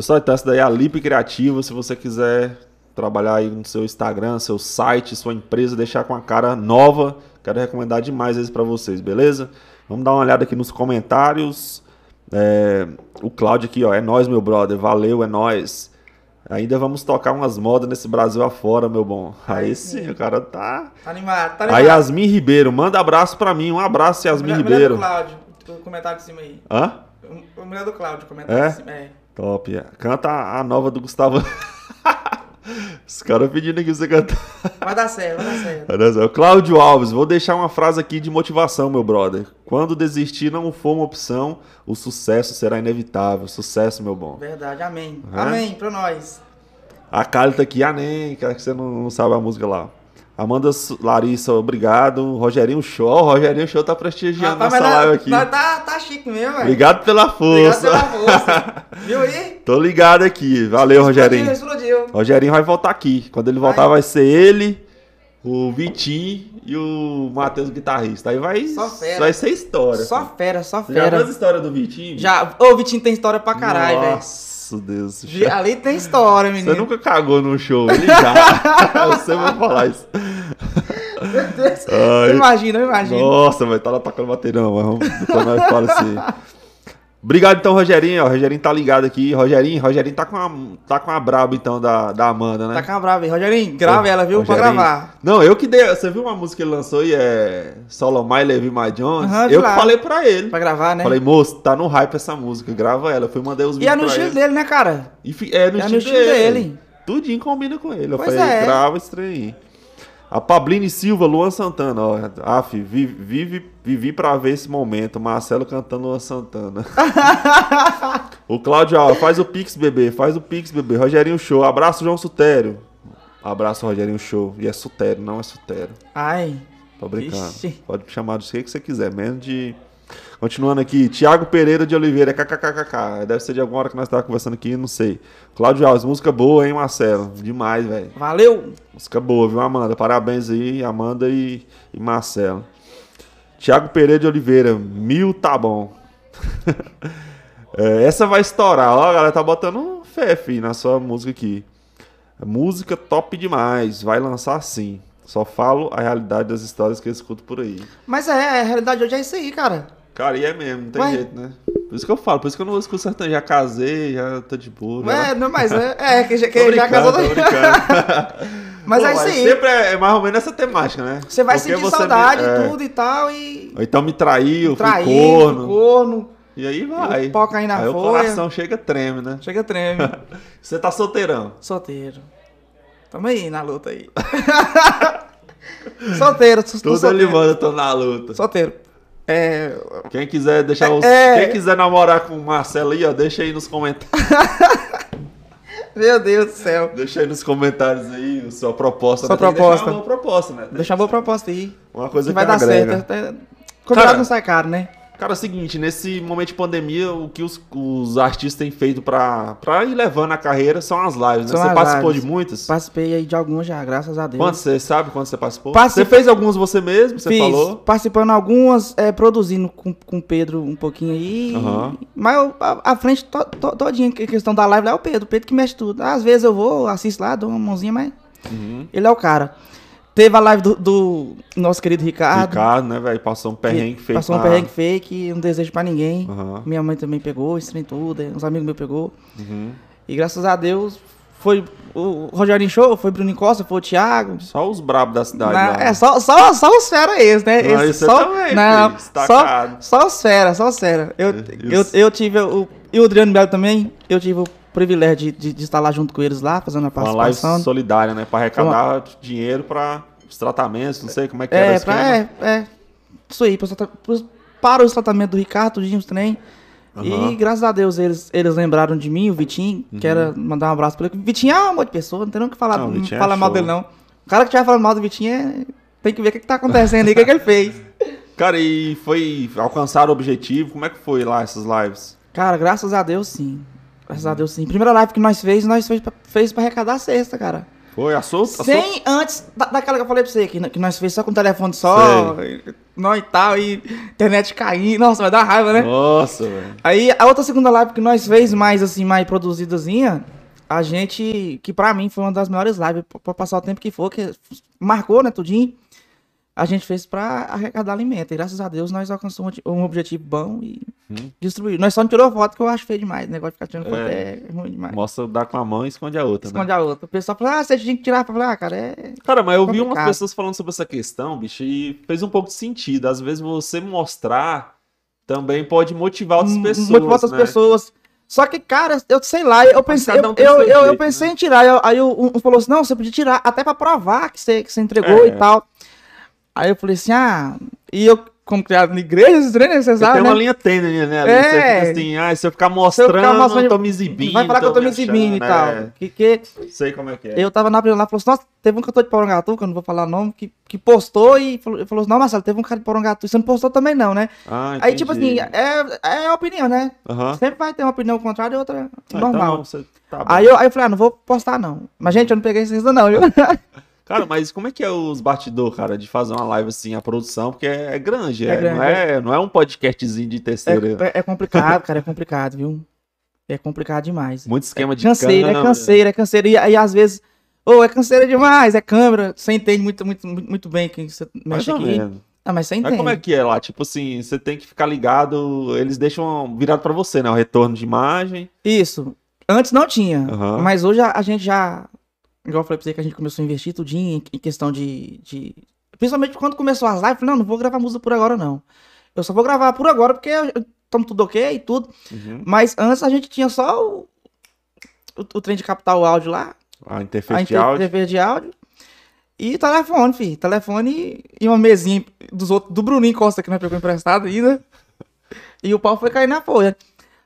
Pessoal, então essa daí é a Lip Criativa. Se você quiser trabalhar aí no seu Instagram, seu site, sua empresa, deixar com a cara nova, Quero recomendar demais esse pra vocês, beleza? Vamos dar uma olhada aqui nos comentários. É, o Cláudio aqui, ó, é nóis, meu brother, valeu, é nóis. Ainda vamos tocar umas modas nesse Brasil afora, meu bom. Aí sim, o cara tá. Tá animado, tá A animado. Yasmin Ribeiro, manda abraço pra mim. Um abraço, Yasmin mulher Ribeiro. do Cláudio, comentário de cima aí. Hã? Mulher do Cláudio, comentário É? de cima. É. Top. Canta a nova do Gustavo. Os caras pedindo aqui pra você cantar. Vai dar certo, vai dar certo. Cláudio Alves, vou deixar uma frase aqui de motivação, meu brother. Quando desistir não for uma opção, o sucesso será inevitável. Sucesso, meu bom. Verdade, amém. É? Amém, pra nós. A Kali tá aqui, ah, nem, cara, que você não, não sabe a música lá. Amanda Larissa, obrigado. Rogerinho Show, Rogerinho Show tá prestigiando Rapaz, nossa mas live aqui. tá, tá chique mesmo, velho. Obrigado pela Obrigado força. pela força. Viu aí? Tô ligado aqui. Valeu, Rogerinho. Explodiu, explodiu. Rogerinho vai voltar aqui. Quando ele voltar, vai ser ele, o Vitinho e o Matheus, guitarrista. Aí vai, Só fera. vai ser história. Só fera, só Você já viu as fera. histórias do Vitinho? Já, ô, o Vitinho tem história pra caralho, velho. Nossa, Deus. Vi- Ali tem história, Você menino. nunca cagou num show, ele já. Você vai falar isso. Meu Deus. Ai. Imagina, imagina. Nossa, vai estar lá tocando baterão, mas vamos, depois nós fala assim. Obrigado então, Rogerinho. O Rogerinho tá ligado aqui. Rogerinho, Rogerinho tá com a, tá com a braba então da, da Amanda, né? Tá com a brava aí. Rogerinho, grava ela, viu? Rogerinho. gravar. Não, eu que dei. Você viu uma música que ele lançou e é Solomai Levi My Jones? Vi eu que falei pra ele. Pra gravar, né? Falei, moço, tá no hype essa música, grava ela. Eu fui mandei os E é vídeos no pra estilo ele. dele, né, cara? E é no, É no estilo, estilo dele. dele. Tudinho combina com ele. Eu Pois falei, é. grava esse trem aí. A Pabline Silva, Luan Santana, ó. Af, vive, vive, vivi pra ver esse momento. Marcelo cantando Luan Santana. o Cláudio Alves, faz o Pix, bebê. Faz o Pix, bebê. Rogerinho Show. Abraço, João Sutério. Abraço, Rogerinho Show. E é Sutério, não é Sutério. Ai. Tô brincando. Ixi. Pode me chamar do que você quiser, menos de. Continuando aqui, Tiago Pereira de Oliveira, kkkk. Deve ser de alguma hora que nós estávamos conversando aqui, não sei. Cláudio Alves, música boa, hein, Marcelo? Demais, velho. Valeu. Música boa, viu, Amanda? Parabéns aí, Amanda e, e Marcelo. Tiago Pereira de Oliveira, mil tá bom. É, essa vai estourar, ó, a galera tá botando fé, fi, na sua música aqui. Música top demais, vai lançar sim. Só falo a realidade das histórias que eu escuto por aí. Mas é, a realidade hoje é isso aí, cara. Cara, e é mesmo, não tem Ué? jeito, né? Por isso que eu falo, por isso que eu não escuto sertanejo. Já casei, já tô de boa. já- É, não, mas é, é que já, Tô que já casou. tô. Mas Pô, é isso aí. Sempre é, é mais ou menos essa temática, né? Você vai Porque sentir você saudade me- e é. tudo e tal, e. Ou então me traiu, Trair, fui corno. corno. E aí vai. o pau cair na aí o folha. coração chega treme, né? Chega treme. Você tá solteirão. Solteiro. Tamo aí na luta aí. solteiro, tô Tudo solteiro. tô na luta. Solteiro. É. Quem quiser deixar os... É. Quem quiser namorar com o Marcelo aí, ó, deixa aí nos comentários. Meu Deus do céu. Deixa aí nos comentários aí a sua proposta. Sua proposta. deixar uma boa proposta, né? Deixa uma boa proposta aí. Uma coisa Que que, vai dar agrega. certo. É- Combinado Cara, não sai caro, né? Cara, é o seguinte, nesse momento de pandemia, o que os, os artistas têm feito pra, pra ir levando a carreira são as lives, né? São Você participou lives. de muitas? Participei aí de alguns já, graças a Deus. Quantos você sabe quando você participou? Participei- Você fez alguns você mesmo, você Fiz, falou? participando algumas, é, produzindo com, com o Pedro um pouquinho aí. Aham. Mas eu- a, a frente to, to, todinha, questão da live lá é o Pedro. O Pedro que mexe tudo. Às vezes eu vou, assisto lá, dou uma mãozinha, mas Uhum. ele é o cara. Teve a live do, do nosso querido Ricardo. Ricardo, né, velho? Passou um perrengue feito. Passou um perrengue fake, não desejo pra ninguém. Aham. Minha mãe também pegou, trem tudo, uns amigos meus pegou. Uhum. E graças a Deus, foi o Rogerinho Show, foi o Bruno Costa, foi o Thiago. Só os brabos da cidade. Na- lá. é, só, só, só os fera esse, né? Não, Esse só, também, não, só, só os fera, só os fera. Eu, eu, Isso. eu tive o. E o Adriano Belo também, eu tive o privilégio de, de, de estar lá junto com eles lá, fazendo a Uma live participação. solidária, né? Pra arrecadar dinheiro pra os tratamentos, não sei como é que era É, esse pra, é, é. Isso aí, pra- para os tratamentos do Ricardo, tudinho, os trem. Uhum. E graças a Deus eles, eles lembraram de mim, o Vitinho, quero mandar um abraço pra ele. O Vitinho é um amor de pessoa, não tem nem o que falar, Não, o Vitinho é falar mal show. dele não. O cara que estiver falando mal do Vitinho é... tem que ver o que, que tá acontecendo aí, o que, que ele fez. Cara, e foi alcançar o objetivo? Como é que foi lá essas lives? Cara, graças a Deus sim. Graças a Deus sim. Primeira live que nós fez, nós fez pra, fez pra arrecadar a cesta, cara. Foi a sua? a sua- Sem antes da, daquela que eu falei pra você, que, que nós fez só com telefone só, nós e tal, e internet caindo. Nossa, vai dar raiva, né? Nossa, velho. Aí a outra segunda live que nós fez mais assim, mais produzidazinha, a gente, que pra mim foi uma das melhores lives, pra- pra passar o tempo que for, que marcou, né, tudinho. A gente fez pra arrecadar alimento. E graças a Deus nós alcançamos um objetivo bom e Hum. distribuir. Nós só não tirou foto que eu acho feio demais. O negócio de ficar tirando foto É. é, ruim demais. Mostra, dá com a mão e esconde a outra, né? Esconde a outra. O pessoal fala, ah, você tinha que tirar. Falei, ah, cara, é. Cara, mas eu vi umas Complicado. pessoas falando sobre essa questão, bicho, e fez um pouco de sentido. Às vezes você mostrar também pode motivar outras Hum, pessoas. Muito outras né? pessoas. Só que, cara, eu sei lá, eu pensei, um eu, eu, seu eu, jeito, pensei né? em tirar. eu- aí um, um falou assim: não, você podia tirar, até pra provar que você, que você entregou É. e tal. Aí eu falei assim, ah, e eu, como criado na igreja, você sabe, tem né? uma linha tênue, né? É. Você fica assim, ah, se eu ficar mostrando, ficar mostrando, eu tô me exibindo. Vai falar que eu tô me exibindo e tal. é. Que, que Sei como é que é. eu tava na primeira lá, falou assim, nossa, teve um cantor de Porongatu, que eu não vou falar o nome, que, que postou e falou, falou assim, não, Marcelo, teve um cara de Porongatu, você não postou também não, né? Ah, Aí, tipo entendi. assim, é, é opinião, né? Sempre vai ter uma opinião contrária e outra Ah, normal. então você tá. Aí eu, aí eu falei, ah, não vou postar não. Mas, gente, eu não peguei isso não, viu? Cara, mas como é que é os bastidores, cara, de fazer uma live assim, a produção? Porque é, é grande, É é, grande, não, é, não é um podcastzinho de terceira. É, é complicado, cara, é complicado, viu? É complicado demais. Muito esquema de canseira, é câmera. canseira, é canseira. E às vezes, ou é canseira demais, é câmera. Você entende muito, muito, muito, bem quem você mexe aqui. Ah, mas você Mas entende. como é que é lá? Tipo assim, você tem que ficar ligado, eles deixam virado pra você, né? O retorno de imagem. Isso. Antes não tinha. Aham. Mas hoje a, a gente já. Igual eu falei pra você que a gente começou a investir tudinho em, questão de, de. Principalmente quando começou as lives, não, não vou gravar música por agora, não. Eu só vou gravar por agora porque estamos tudo ok e tudo. Uhum. Mas antes a gente tinha só o, o, o trem de captar o áudio lá. A interface a de áudio. interface de áudio. E telefone, filho. Telefone e uma mesinha dos outros, do Bruninho Costa que nós pegou emprestado ainda. E o pau foi cair na folha.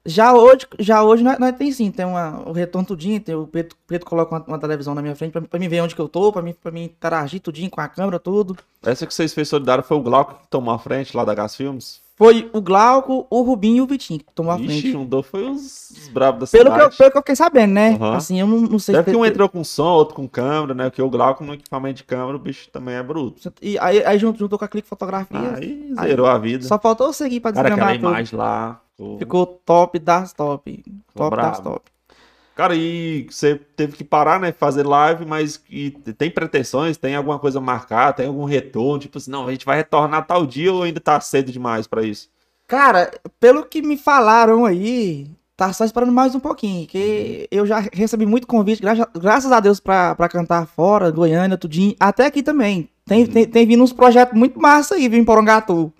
Já hoje, já hoje nós, nós tem sim, tem uma, o retorno tudinho, tem o Pedro, Pedro coloca uma, uma televisão na minha frente pra, mim ver onde que eu tô, pra mim, mim interagir tudinho com a câmera, tudo. Essa que vocês fez solidário foi o Glauco que tomou a frente lá da Gas Filmes? Foi o Glauco, o Rubinho e o Vitinho que tomou a Ixi, frente. um do foi os, os bravos da Pelo que, eu, cidade. pelo que eu fiquei sabendo, né? Aham. Assim, eu não, não sei Deve que te- um entrou com som, outro com câmera, né? Porque o Glauco no equipamento de câmera, o bicho também é bruto. E aí, aí juntou, juntou com a Clique Fotografia. Aí Aí- zerou a vida. Só faltou seguir pra Cara, aquela desgramar tudo. imagem lá. ficou- top das top. Top das brabo. top. Cara, e você teve que parar, né? Fazer live, mas e tem pretensões? Tem alguma coisa marcada? Tem algum retorno? Tipo assim, não, a gente vai retornar tal dia ou ainda tá cedo demais pra isso? Cara, pelo que me falaram aí, tá só esperando mais um pouquinho. Que eu já recebi muito convite, graças, graças a Deus, pra, pra cantar fora, Goiânia, tudinho. Até aqui também. Tem, tem, tem vindo uns projetos muito massa aí, viu, em Porongatu.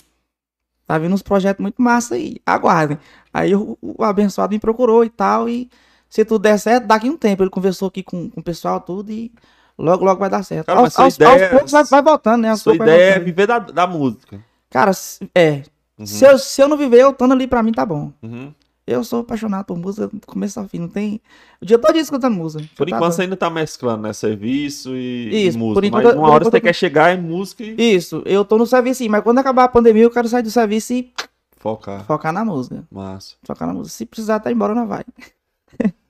Tá vindo uns projetos muito massa aí. Aguardem. Aí o, o abençoado me procurou e tal. E se tudo der certo, daqui um tempo. Ele conversou aqui com, com o pessoal, tudo. E logo, logo vai dar certo. Cara, aos, aos, ideia- aos poucos vai, vai voltando, né? Aos Sua ideia é viver da, da música. Cara, é. Uhum, Se, eu, se eu não viver, eu estando ali pra mim tá bom. uhum. Eu sou apaixonado por música do começo ao fim. Não tem. O dia todo escutando música. Por Tá enquanto você doido. ainda tá mesclando, né? Serviço e, Isso, e por música. enquanto- mas uma hora enquanto você quer chegar em música e Isso, eu tô no serviço sim, mas quando acabar a pandemia, eu quero sair do serviço e focar. focar na música. Massa. Focar na música. Se precisar até embora, não vai.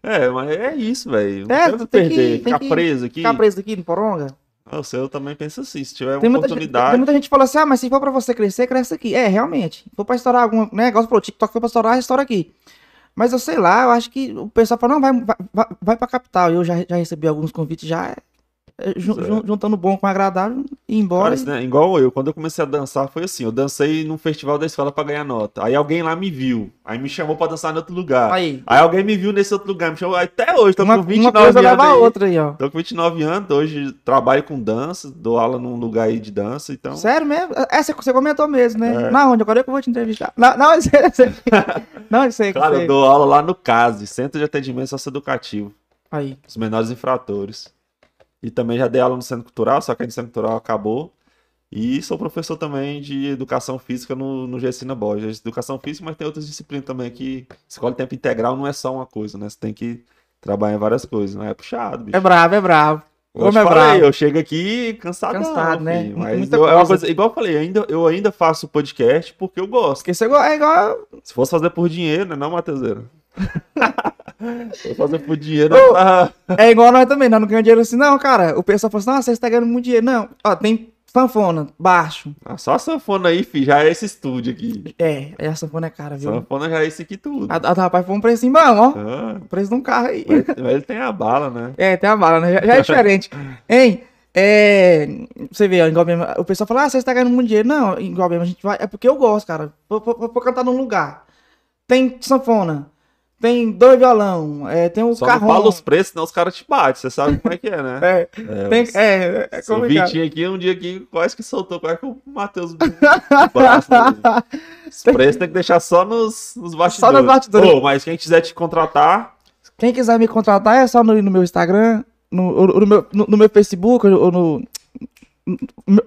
É, mas é isso, velho. Não É, tu tem perder. que- Ficar que preso aqui. Ficar preso aqui no Poronga. Nossa, eu também penso assim. Se tiver Tem uma muita, oportunidade. tem muita gente que fala assim: ah, mas se for pra você crescer, cresce aqui. É, realmente. Se for pra estourar algum negócio, falou, TikTok foi pra estourar, estoura aqui. Mas eu sei lá, eu acho que o pessoal fala: não, vai, vai, vai, vai pra capital. Eu já, já recebi alguns convites já. É, Certo. jun- juntando bom com agradável e ir embora. Cara, isso, né, igual eu, quando eu comecei a dançar foi assim, eu dancei num festival da escola pra ganhar nota. Aí alguém lá me viu, aí me chamou pra dançar em outro lugar. Aí, Aí. alguém me viu nesse outro lugar, me chamou, até hoje, tô Uma, com uma 29 coisa anos leva aí. outra aí, ó. Tô com 29 anos, hoje trabalho com dança, dou aula num lugar aí de dança, então... Sério mesmo? É, você, você comentou mesmo, né? É. Na onde? Agora eu que vou te entrevistar. Não, eu eu sei. Não, eu sei. eu Cara, eu dou aula lá no CASE, Centro de Atendimento Socioeducativo, Aí. os menores infratores. E também já dei aula no Centro Cultural, só que aí no Centro Cultural acabou. E sou professor também de Educação Física no, no Gessina Borges. Educação Física, mas tem outras disciplinas também que... Escola de tempo integral não é só uma coisa, né? Você tem que trabalhar em várias coisas, né? É puxado, bicho. É bravo, é bravo. Eu te é falei, bravo. eu chego aqui cansadão, Cansado, né? filho, Mas eu- é uma coisa. igual eu falei, ainda, eu ainda faço podcast porque eu gosto. Porque você go- é igual. Se fosse fazer por dinheiro, né, não, Matheuseira? Fosse fazer por dinheiro, Ô, tava... É igual nós também, nós não ganhamos dinheiro assim, não, cara. O pessoal fala assim, nossa, você tá ganhando muito dinheiro. Não, ó, tem sanfona, baixo. Ah, só a sanfona aí, filho, já é esse estúdio aqui. É, é a sanfona é cara, viu? Sanfona já é esse aqui tudo. A, a do rapaz foi um precinho bom, ó. Ah, O preço de um carro aí. mas, mas ele tem a bala, né? É, tem a bala, né? Já, já é diferente. hein? É. Você vê, ó, igual mesmo, o pessoal fala, ah, você está ganhando muito dinheiro. Não, igual mesmo, a gente vai. É porque eu gosto, cara. Vou, vou- vou cantar num lugar. Tem sanfona. Tem dois violão. É, tem o Só carro. não fala os preços, senão os caras te batem. Você sabe como é que é, né? É, É, tem, os- é, é o. Vitinho aqui, um dia aqui, quase que soltou, quase que o Matheus o braço dele. Os preços tem que deixar só nos, nos bastidores. nos bastidores. Ô, mas quem quiser te contratar, Quem quiser me contratar é só no, no meu Instagram, no, no, meu, no, no meu Facebook, ou no.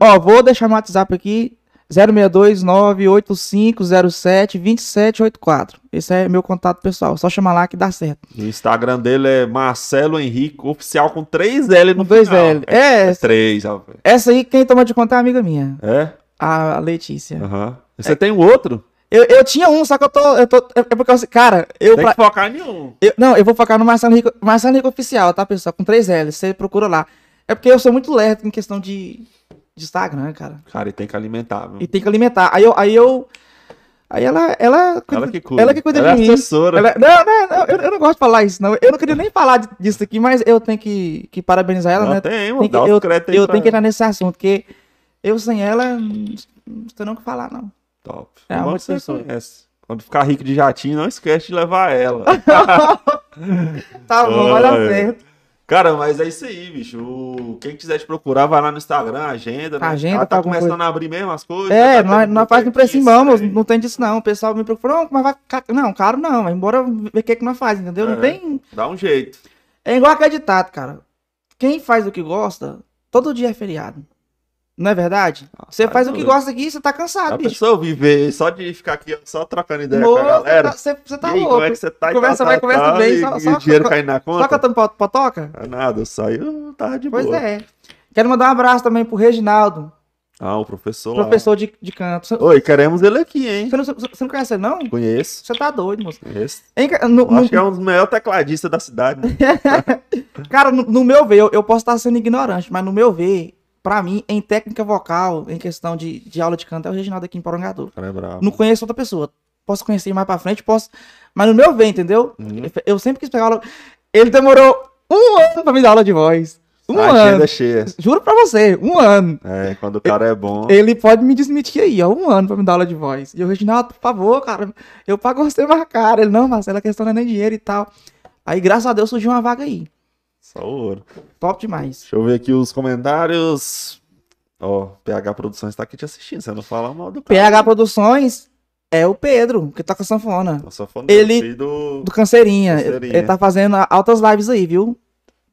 Ó, vou deixar meu WhatsApp aqui. 062 98507 2784. Esse é meu contato pessoal. Só chamar lá que dá certo. o Instagram dele é Marcelo Henrique Oficial com 3 L no Com dois final. L. É, É 3, rapaz. essa aí, quem toma de conta é uma amiga minha, É? a Letícia. Aham. Você tem o outro? Eu, eu tinha um, só que eu tô. Eu tô é é porque, eu- cara, eu, Tem pra- que focar em um. eu- Não, eu vou focar no Marcelo Rico, Marcelo Rico Oficial, tá, pessoal? Com 3 L. Você procura lá. É porque eu sou muito lerdo em questão de, de Instagram, cara. Cara, e tem que alimentar, viu? E tem que alimentar. Aí eu. Aí eu. Aí ela. Ela, Ela que cuida. Ela que cuida Ela de é mim. assessora. Ela- não, não, não, eu, eu não gosto de falar isso, não. Eu não queria nem falar disso aqui, mas eu tenho que, que parabenizar ela, Não, né? tem, mano. Tem que- Dá eu créditos aí eu pra tenho que entrar nesse assunto, porque eu sem ela, não tem não o que falar, não. Top. É, É, uma você pessoa. conhece. Quando ficar rico de jatinho, não esquece de levar ela. Tá bom, vai dar certo. Cara, mas é isso aí, bicho. O- Quem quiser te procurar, vai lá no Instagram, agenda, né? Agenda Ela tá começando a abrir mesmo as coisas. É, tá nós, tendo nós faz um preço mão, não tem disso não. O pessoal me procura, não, mas vai. Não, caro não, mas embora ver o que, que nós faz, entendeu? Não É. tem. Dá um jeito. É igual aquele ditado, cara. Quem faz o que gosta, todo dia é feriado. Não é verdade? Você tá faz o que gosta aqui, você tá cansado, A bicho. pessoa viver só de ficar aqui, só trocando ideia com a Moço, galera. tá- Você você tá aí, louco. como é que você tá? Conversa tal, vai, tal, conversa tal, bem, E, só- e só- o dinheiro só- caindo na Só conta? cantando po- potoca? É nada, saiu, tava de Pois boa. é. Quero mandar um abraço também pro Reginaldo, Ah, o professor lá. professor de, de canto. Você, Oi, queremos ele aqui, hein? você não, você não conhece ele, não? Conheço. Você tá doido, moço. Conheço. Hein, no- no- Acho que é um dos melhores tecladistas da cidade. Né? Cara, no, no meu ver, eu, eu posso estar sendo ignorante, mas no meu ver, pra mim, em técnica vocal, em questão de, de aula de canto, é o Reginaldo aqui em Porangatu. Cara é. Não conheço outra pessoa. Posso conhecer mais pra frente, posso. Mas no meu ver, entendeu? Uhum. Eu, sempre quis pegar aula. Ele demorou um ano pra me dar aula de voz. Um a ano. é cheia. Juro pra você, um ano. É, quando o cara é bom. Ele pode me desmentir aí, ó. Um ano pra me dar aula de voz. E o Reginaldo, por favor, cara, eu pago você mais caro. Ele, não, Marcelo, a questão não é nem dinheiro e tal. Aí, graças a Deus, surgiu uma vaga aí. Só ouro. Top demais. Deixa eu ver aqui os comentários. Ó, PH Produções tá aqui te assistindo. Você não fala mal do cara. PH Produções é o Pedro, que toca sanfona. Eu sou fã Ele- do... Do. Canceirinha. Ele tá fazendo altas lives aí, viu?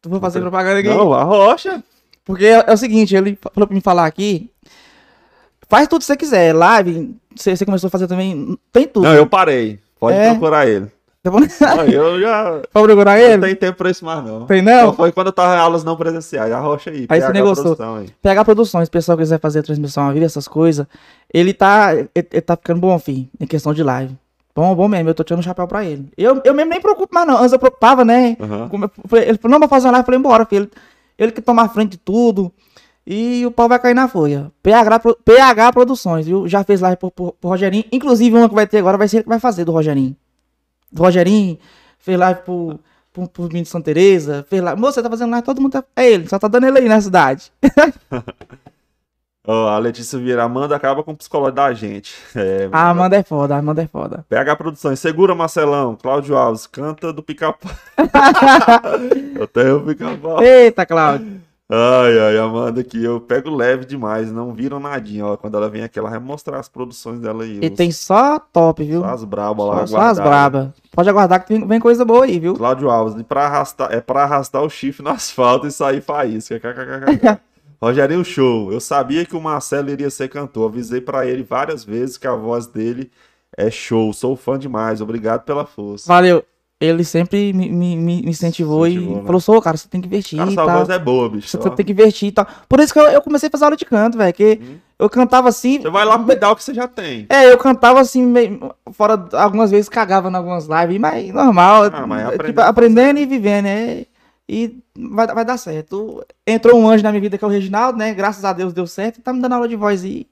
Tu vou fazer propaganda aqui. Não, a Rocha. Porque é, é o seguinte, ele falou pra me falar aqui. Faz tudo que você quiser. Live, você, você começou a fazer também. Tem tudo. Não, eu parei. Pode É? procurar ele. Tá? Não, eu já Pode procurar não ele? tem tempo pra isso mais, não. Tem Só não? foi quando eu tava em aulas não presenciais. A Rocha aí. Aí você PH negociou. Produção. PH Produções, pessoal que quiser fazer transmissão ao vivo, essas coisas. Ele tá. Ele, tá ficando bom, filho, em questão de live. Bom, bom mesmo, eu tô tirando o chapéu pra ele. Eu, eu mesmo nem preocupo mais, não. Antes eu preocupava, né? Falei- Ele falou, não, vou fazer uma live. Eu falei, embora, filho. Ele, ele que toma a frente de tudo. E o pau vai cair na folha. PH, PH Produções, viu? Já fez live pro, pro, pro Rogerinho. Inclusive, uma que vai ter agora vai ser ele que vai fazer do Rogerinho. Rogerinho. Fez live pro, pro, pro menino de Santa Teresa. Fez live. Moça, você tá fazendo live, todo mundo tá. É ele, só tá dando ele aí na cidade. Ó, a Letícia Vieira, Amanda acaba com o psicólogo da gente. É, A Amanda é foda, a Amanda é foda. PH Produções, segura Marcelão, Cláudio Alves, canta do pica-pau. eu tenho o pica-pau. Eita, Cláudio. Ai, ai, Amanda, que eu pego leve demais, não viram nadinha, ó. Quando ela vem aqui, ela vai mostrar as produções dela aí. E os- tem só top, viu? só as brabas lá. Só, só as guardadas. braba. Pode aguardar que vem, coisa boa aí, viu? Cláudio Alves, pra arrastar, é pra arrastar o chifre no asfalto e sair faísca. KKKK. Rogerinho Show, eu sabia que o Marcelo iria ser cantor. Avisei pra ele várias vezes que a voz dele é show. Sou fã demais. Obrigado pela força. Valeu. Ele sempre me, me, me incentivou, Incentivou, e né? falou, sou, cara, você tem que investir Cara, sua voz é boa, bicho. Você ó. tem que investir e tal. Por isso que eu, eu comecei a fazer aula de canto, velho. Que Uhum. eu cantava assim. Você vai lá cuidar o que você já tem. É, eu cantava assim, meio, fora, algumas vezes cagava em algumas lives, mas normal. Ah, mas é, aprendendo tipo, aprendendo e vivendo, né? E vai, vai dar certo. Entrou um anjo na minha vida que é o Reginaldo, né? Graças a Deus deu certo e tá me dando aula de voz e.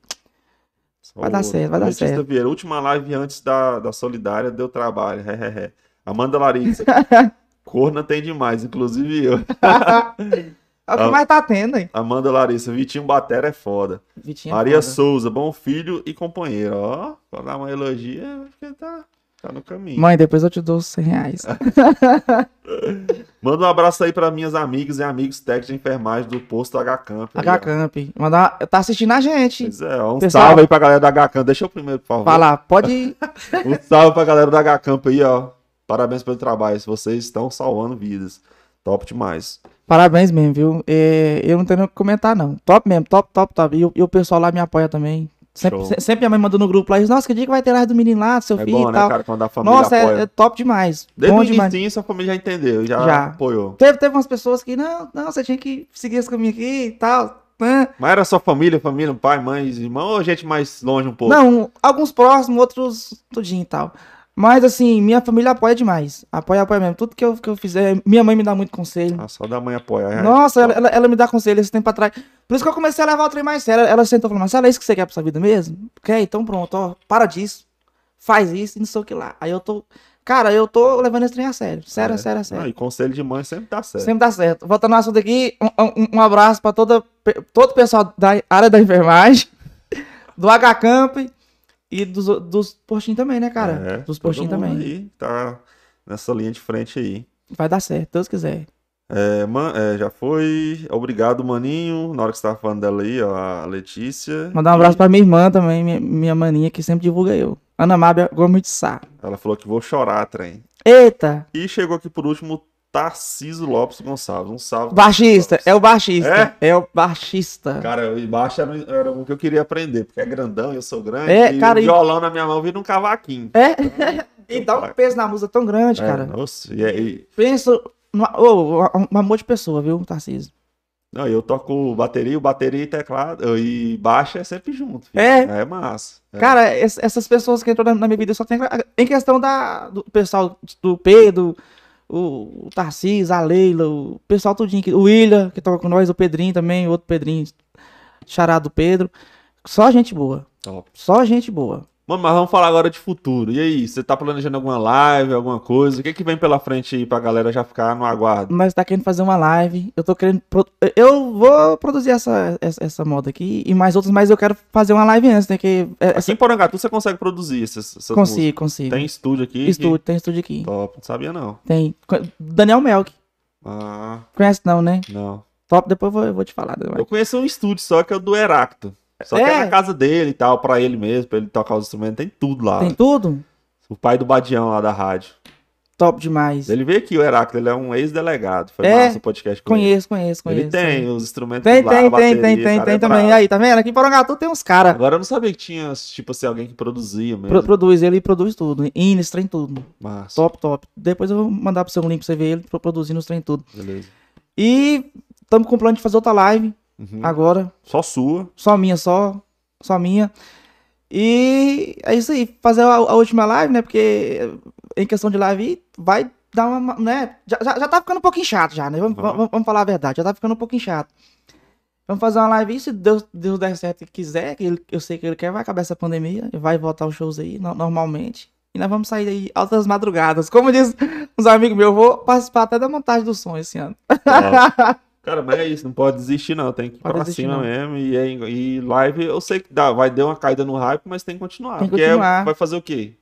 Vai dar certo, vai dar certo. Vieira, última live antes da, da Solidária deu trabalho. He, he, he. Amanda Larissa. Corna tem demais, inclusive eu. É o que mais tá tendo aí. Amanda Larissa, Vitinho Batera é foda. Vitinho é Maria foda. Souza, bom filho e companheiro. Ó, quando a mãe elogia, acho que tá, tá no caminho. Mãe, depois eu te dou os 100 reais. Manda um abraço aí pra minhas amigas e amigos técnicos de enfermagem do posto H-Camp. H-Camp. Mandar... Tá assistindo a gente. Pois é, ó, um Pessoal- salve aí pra galera da H-Camp. Deixa eu primeiro, por favor. Falar, pode. Um salve pra galera da H-Camp aí, ó. Parabéns pelo trabalho. Vocês estão salvando vidas. Top demais. Parabéns mesmo, viu? É, eu não tenho nem o que comentar, não. Top mesmo, top, top, top. E, o- e o pessoal lá me apoia também. Sempre, se- sempre minha mãe mandou no grupo lá, nossa, que dia que vai ter live do menino lá, do seu É filho bom, e né, tal. cara, quando a família Nossa, apoia. é, é top demais. Desde o início, a família já entendeu, já, Já. apoiou. Teve, teve umas pessoas que, não, não, você tinha que seguir esse caminho aqui e tal. né? Mas era só família, família, pai, mãe, irmão, ou gente mais longe um pouco? Não, alguns próximos, outros tudinho e tal. Mas assim, minha família apoia demais. Apoia, apoia mesmo. Tudo que eu, que eu fizer, minha mãe me dá muito conselho. Ah, só da mãe apoiar. é. Nossa, ela, ela, ela me dá conselho esse tempo atrás. Por isso que eu comecei a levar o trem mais sério. Ela, ela sentou e falou, Marcelo, é isso que você quer pra sua vida mesmo? Quer? Então pronto, ó, para disso. Faz isso e não sei o que lá. Aí eu tô. Cara, eu tô levando esse trem a sério. Sério, É. sério, sério. Não, e conselho de mãe sempre dá certo. Sempre dá certo. Voltando ao assunto aqui, um, um- um abraço pra toda, todo o pessoal da área da enfermagem, do H-Camp e dos, dos postinhos também, né, cara? É, dos postinhos também. Aí, tá nessa linha de frente aí. Vai dar certo, Deus quiser. É, man- é, já foi. Obrigado, maninho. Na hora que você tava falando dela aí, ó, a Letícia. Mandar um abraço pra minha irmã também, minha, minha maninha, que sempre divulga eu. Ana Mábia Gomes de Sá. Ela falou que vou chorar, trem. Eita! E chegou aqui por último, Tarciso Lopes Gonçalves. Um salve. Baixista, Tarciso é o baixista. É? É, o baixista. Cara, o baixo era, era o que eu queria aprender, porque é grandão, eu sou grande. É, e cara, o e- violão na minha mão vira um cavaquinho. É? e dá um peso na música tão grande, É, cara. nossa, e, aí Pensa. numa- Ô, um um amor de pessoa, viu, Tarcísio? não, eu toco bateria, bateria e teclado, e baixo é sempre junto. filho. É? É massa. É. Cara, es- essas pessoas que entrou na minha vida, só tem em questão da, do pessoal do Pedro, o, o Tarcísio, a Leila, o pessoal tudinho aqui, o William, que toca com nós, o Pedrinho também, o outro Pedrinho, charado do Pedro. Só gente boa. Top. Só gente boa. Mano, mas vamos falar agora de futuro. E aí, você tá planejando alguma live, alguma coisa? O que que vem pela frente aí pra galera já ficar no aguardo? Nós tá querendo fazer uma live. Eu tô querendo. pro- Eu vou produzir essa, essa, essa moda aqui e mais outras, mas eu quero fazer uma live antes, né? Que é, Aqui em Porangatu você consegue produzir essas, essas músicas? consigo, consigo. Tem estúdio aqui? estúdio, que- tem estúdio aqui. Top, não sabia não. Tem. Daniel Melk. Ah, Conhece não, né? não. Top, depois eu vou, eu vou te falar. Eu conheço um estúdio só que é o do Heracto. Só que é É? na casa dele e tal, pra ele mesmo, pra ele tocar os instrumentos, tem tudo lá. Tem tudo? O pai do Badião lá da rádio. Top demais. Ele veio aqui, o Heracto, ele é um ex-delegado. Foi É? massa o podcast com ele. Conheço, conheço, conheço. Ele tem os instrumentos Tem, lá, tem, tem, bateria, tem, o tem, cara tem é também. Aí, tá vendo? Aqui em Porangatu tem uns caras. Agora eu não sabia que tinha, tipo assim, alguém que produzia mesmo. Pro, produz, ele produz tudo. Ines, trem tudo. Massa. Top, top. Depois eu vou mandar pro seu link pra você ver ele pro- produzindo os trem tudo. Beleza. E estamos com plano de fazer outra live Uhum. agora. Só sua. Só minha, só. Só minha. E é isso aí. Fazer a, a última live, né? Porque em questão de live vai dar uma. né? Já, já, já tá ficando um pouquinho chato já, né? Vamos, Uhum. vamos, vamos falar a verdade. Já tá ficando um pouquinho chato. Vamos fazer uma live se Deus, Deus der certo e quiser, que ele- eu sei que ele quer, vai acabar essa pandemia, vai voltar os shows aí, no- normalmente. E nós vamos sair aí altas madrugadas. Como diz uns amigos meus, eu vou participar até da montagem do som esse ano. Cara, mas é isso, não pode desistir não, tem que ir Pode pra desistir, cima não. mesmo. E, é- e live, eu sei que dá, vai dar uma caída no hype, mas tem que continuar. Tem que porque é- continuar. vai fazer o quê?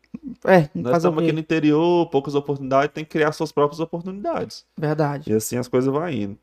É, Nós estamos aqui no interior, poucas oportunidades, tem que criar suas próprias oportunidades. Verdade. E assim as coisas vão indo.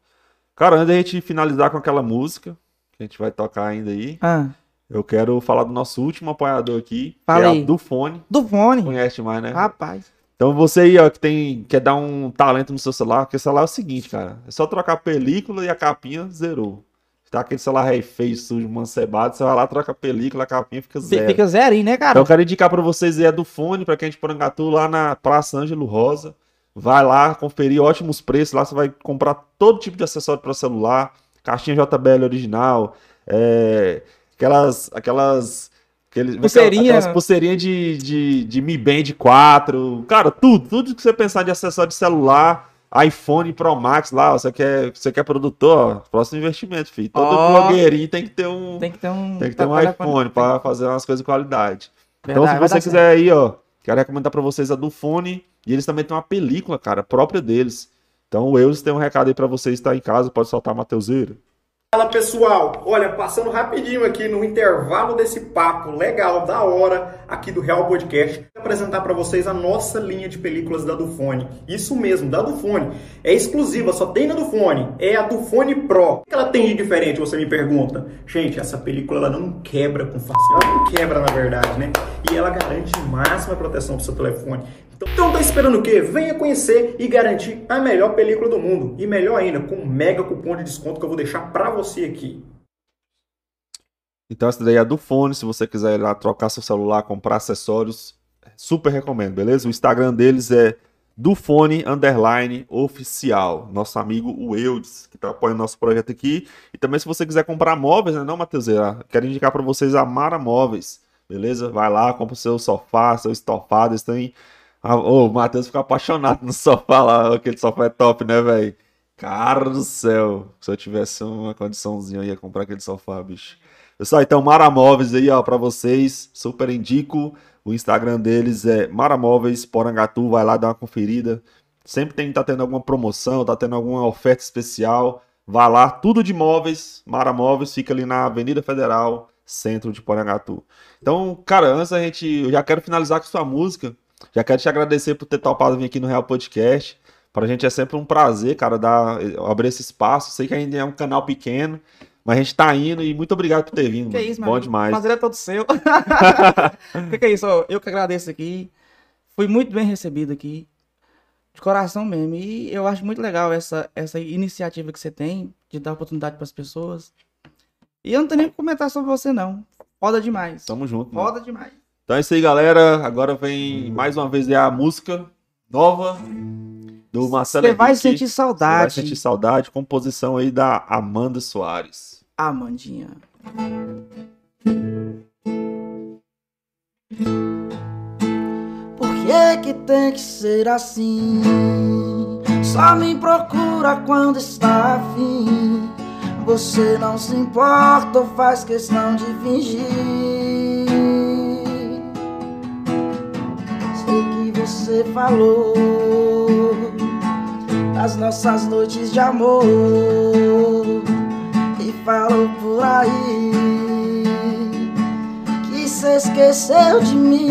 Cara, antes da gente finalizar com aquela música, que a gente vai tocar ainda aí, Ah, eu quero falar do nosso último apoiador aqui, Fala que é a do Fone. do fone. Conhece mais, né? Rapaz. Então você aí, ó, que tem, quer dar um talento no seu celular, porque o celular é o seguinte, cara. É só trocar a película e a capinha zerou. Tá aquele celular rei feio, sujo, mancebado, você vai lá, troca a película, a capinha fica Fi- zero. Fica zerinho, né, cara? Então eu quero indicar pra vocês aí a do fone, pra quem é de Porangatu, lá na Praça Ângelo Rosa. Vai lá, conferir ótimos preços. Lá você vai comprar todo tipo de acessório para celular, caixinha JBL original, é, aquelas, aquelas, aqueles, Pulseirinha. aquelas pulseirinhas de, de, de Mi Band 4, cara, tudo, tudo que você pensar de acessório de celular, iPhone Pro Max lá, ó, você quer, você quer produtor, ó, próximo investimento, filho. Todo Ó. blogueirinho tem que ter um, Tem que ter um. tem que ter um iPhone para fazer umas coisas de qualidade. Então, Verdade, se vai você quiser certo. aí, ó, quero recomendar pra vocês a do fone. E eles também têm uma película, cara, própria deles. Então o Eudes tem um recado aí para você estar em casa, pode soltar Mateuseira. Fala pessoal, olha, passando rapidinho aqui no intervalo desse papo legal, da hora, aqui do Real Podcast, vou apresentar para vocês a nossa linha de películas da Dufone. Isso mesmo, da Dufone. É exclusiva, só tem na Dufone. É a Dufone Pro. O que ela tem de diferente, você me pergunta? Gente, essa película ela não quebra com facilidade. Não quebra, na verdade, né? E ela garante máxima proteção pro seu telefone. Então tá esperando o quê? Venha conhecer e garantir a melhor película do mundo. E melhor ainda, com um mega cupom de desconto que eu vou deixar pra você aqui. Então essa daí é do fone, se você quiser ir lá trocar seu celular, comprar acessórios, super recomendo, beleza? O Instagram deles é do fone underline oficial. Nosso amigo o Eudes, que tá apoiando nosso projeto aqui. E também se você quiser comprar móveis, né, não, Matheus? Quero indicar para vocês a Mara Móveis, beleza? Vai lá, compra o seu sofá, seu estofado, eles têm ah, o Matheus ficou apaixonado no sofá lá. Aquele sofá é top, né, velho? Cara do céu. Se eu tivesse uma condiçãozinha, eu ia comprar aquele sofá, bicho. Pessoal, então, Maramóveis aí, ó, pra vocês. Super indico. O Instagram deles é Maramóveis Porangatu. Vai lá dar uma conferida. Sempre tem, tá tendo alguma promoção, tá tendo alguma oferta especial. Vai lá, tudo de móveis. Maramóveis fica ali na Avenida Federal, centro de Porangatu. Então, cara, antes a gente. Eu já quero finalizar com sua música. Já quero te agradecer por ter topado vir aqui no Real Podcast. Para a gente é sempre um prazer, cara, dar, abrir esse espaço. Sei que ainda é um canal pequeno, mas a gente tá indo e muito obrigado por ter vindo. Que mano. isso, Bom demais. O prazer é todo seu. que, que é isso? Eu que agradeço aqui. Fui muito bem recebido aqui. De coração mesmo. E eu acho muito legal essa, essa iniciativa que você tem de dar oportunidade para as pessoas. E eu não tenho nem que comentar sobre você, não. Foda demais. Tamo junto. Foda mano. demais. Então é isso aí, galera. Agora vem mais uma vez a música nova do Marcelo Você vai sentir saudade. Você vai sentir saudade. Composição aí da Amanda Soares. Amandinha. Por que que tem que ser assim? Só me procura quando está afim. Você não se importa ou faz questão de fingir. Você falou. Das nossas noites de amor. E falou por aí. Que você esqueceu de mim.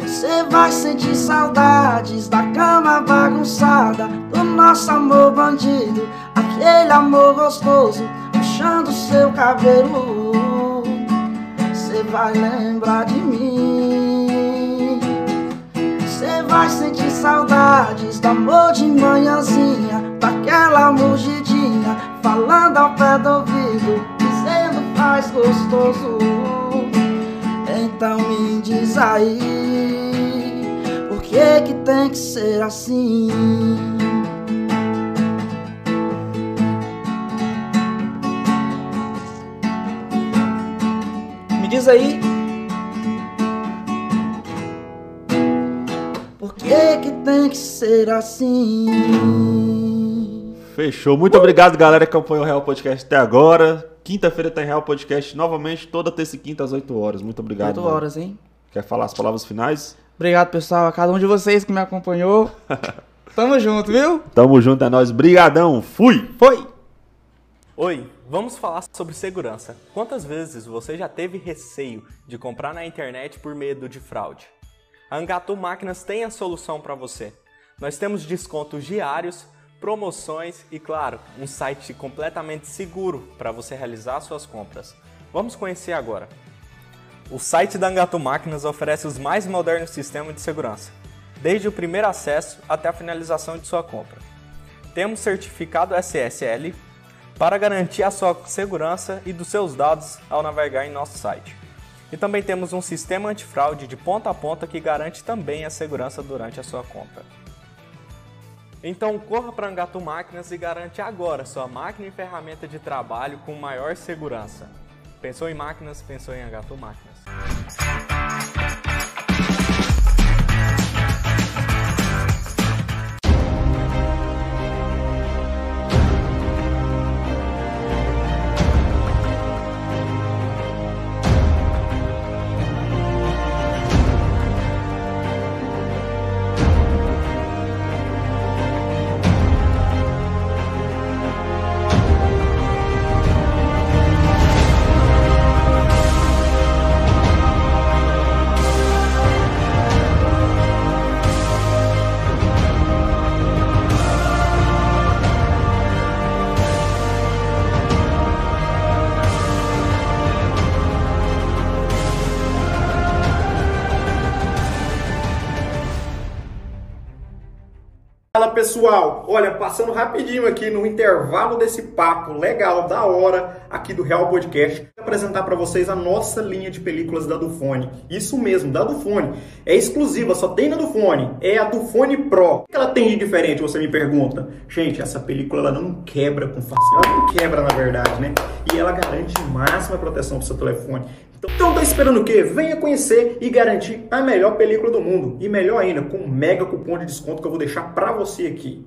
Você vai sentir saudades da cama bagunçada, do nosso amor bandido, aquele amor gostoso, puxando seu cabelo. Você vai lembrar de mim vai sentir saudades do amor de manhãzinha, daquela mugidinha, falando ao pé do ouvido, dizendo faz gostoso. Então me diz aí, por que que tem que ser assim? Me diz aí que que tem que ser assim? Fechou. Muito obrigado, galera, que acompanhou o Real Podcast até agora. Quinta-feira tem Real Podcast novamente, toda terça e quinta às 8 horas. Muito obrigado. 8 horas, hein? Quer falar as palavras finais? Obrigado, pessoal, a cada um de vocês que me acompanhou. Tamo junto, viu? Tamo junto, é nóis. Brigadão. Fui. Foi. Oi, vamos falar sobre segurança. Quantas vezes você já teve receio de comprar na internet por medo de fraude? A Angatu Máquinas tem a solução para você. Nós temos descontos diários, promoções e, claro, um site completamente seguro para você realizar suas compras. Vamos conhecer agora. O site da Angatu Máquinas oferece os mais modernos sistemas de segurança, desde o primeiro acesso até a finalização de sua compra. Temos certificado SSL para garantir a sua segurança e dos seus dados ao navegar em nosso site. E também temos um sistema antifraude de ponta a ponta que garante também a segurança durante a sua compra. Então corra para Angatu Máquinas e garante agora sua máquina e ferramenta de trabalho com maior segurança. Pensou em máquinas? Pensou em Angatu Máquinas. Pessoal, olha, passando rapidinho aqui no intervalo desse papo legal, da hora, aqui do Real Podcast, vou apresentar para vocês a nossa linha de películas da Dufone. Isso mesmo, da Dufone. É exclusiva, só tem na Dufone. É a Dufone Pro. O que ela tem de diferente, você me pergunta? Gente, essa película ela não quebra com facilidade. Ela não quebra, na verdade, né? E ela garante máxima proteção pro seu telefone. Então, então tá esperando o quê? Venha conhecer e garantir a melhor película do mundo. E melhor ainda, com um mega cupom de desconto que eu vou deixar para você aqui.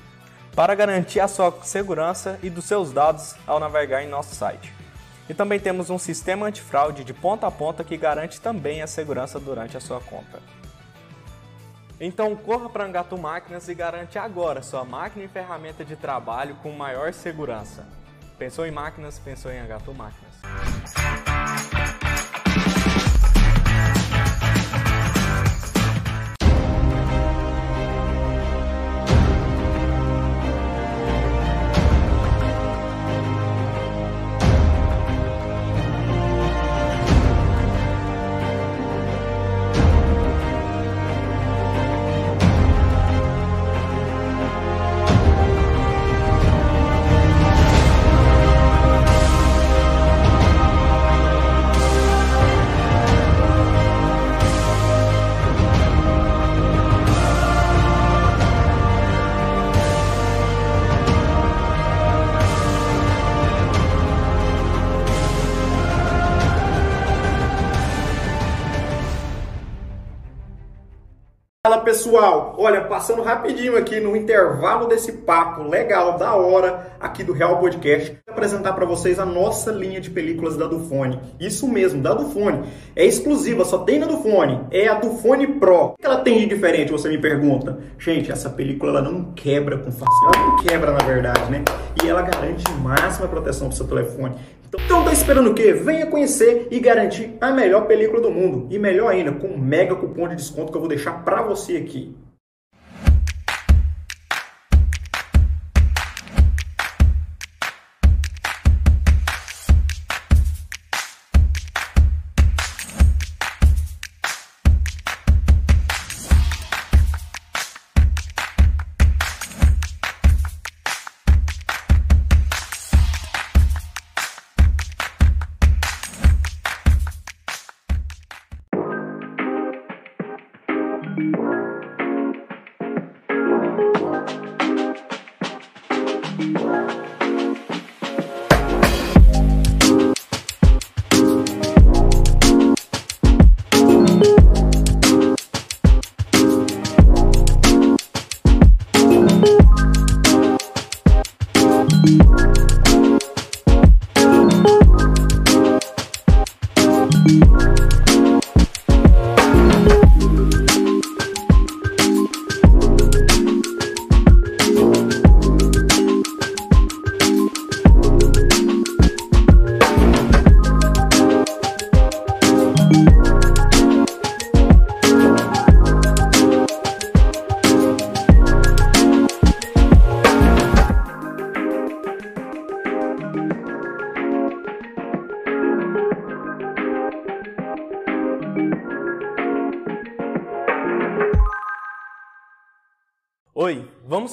para garantir a sua segurança e dos seus dados ao navegar em nosso site. E também temos um sistema antifraude de ponta a ponta que garante também a segurança durante a sua compra. Então corra para Angatu Máquinas e garante agora sua máquina e ferramenta de trabalho com maior segurança. Pensou em máquinas, pensou em Angatu Máquinas. Pessoal, olha, passando rapidinho aqui no intervalo desse papo legal, da hora, aqui do Real Podcast, vou apresentar para vocês a nossa linha de películas da Dufone. Isso mesmo, da Dufone. É exclusiva, só tem na Dufone. É a Dufone Pro. O que ela tem de diferente, você me pergunta? Gente, essa película ela não quebra com facilidade. Ela não quebra, na verdade, né? E ela garante máxima proteção pro seu telefone. Então tá esperando o quê? Venha conhecer e garantir a melhor película do mundo. E melhor ainda, com um mega cupom de desconto que eu vou deixar para você aqui.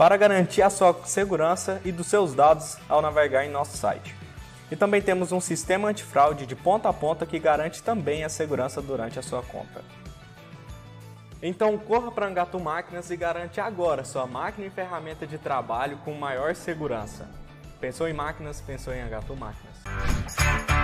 para garantir a sua segurança e dos seus dados ao navegar em nosso site. E também temos um sistema antifraude de ponta a ponta que garante também a segurança durante a sua compra. Então corra para Angatu Máquinas e garante agora sua máquina e ferramenta de trabalho com maior segurança. Pensou em máquinas? Pensou em Angatu Máquinas.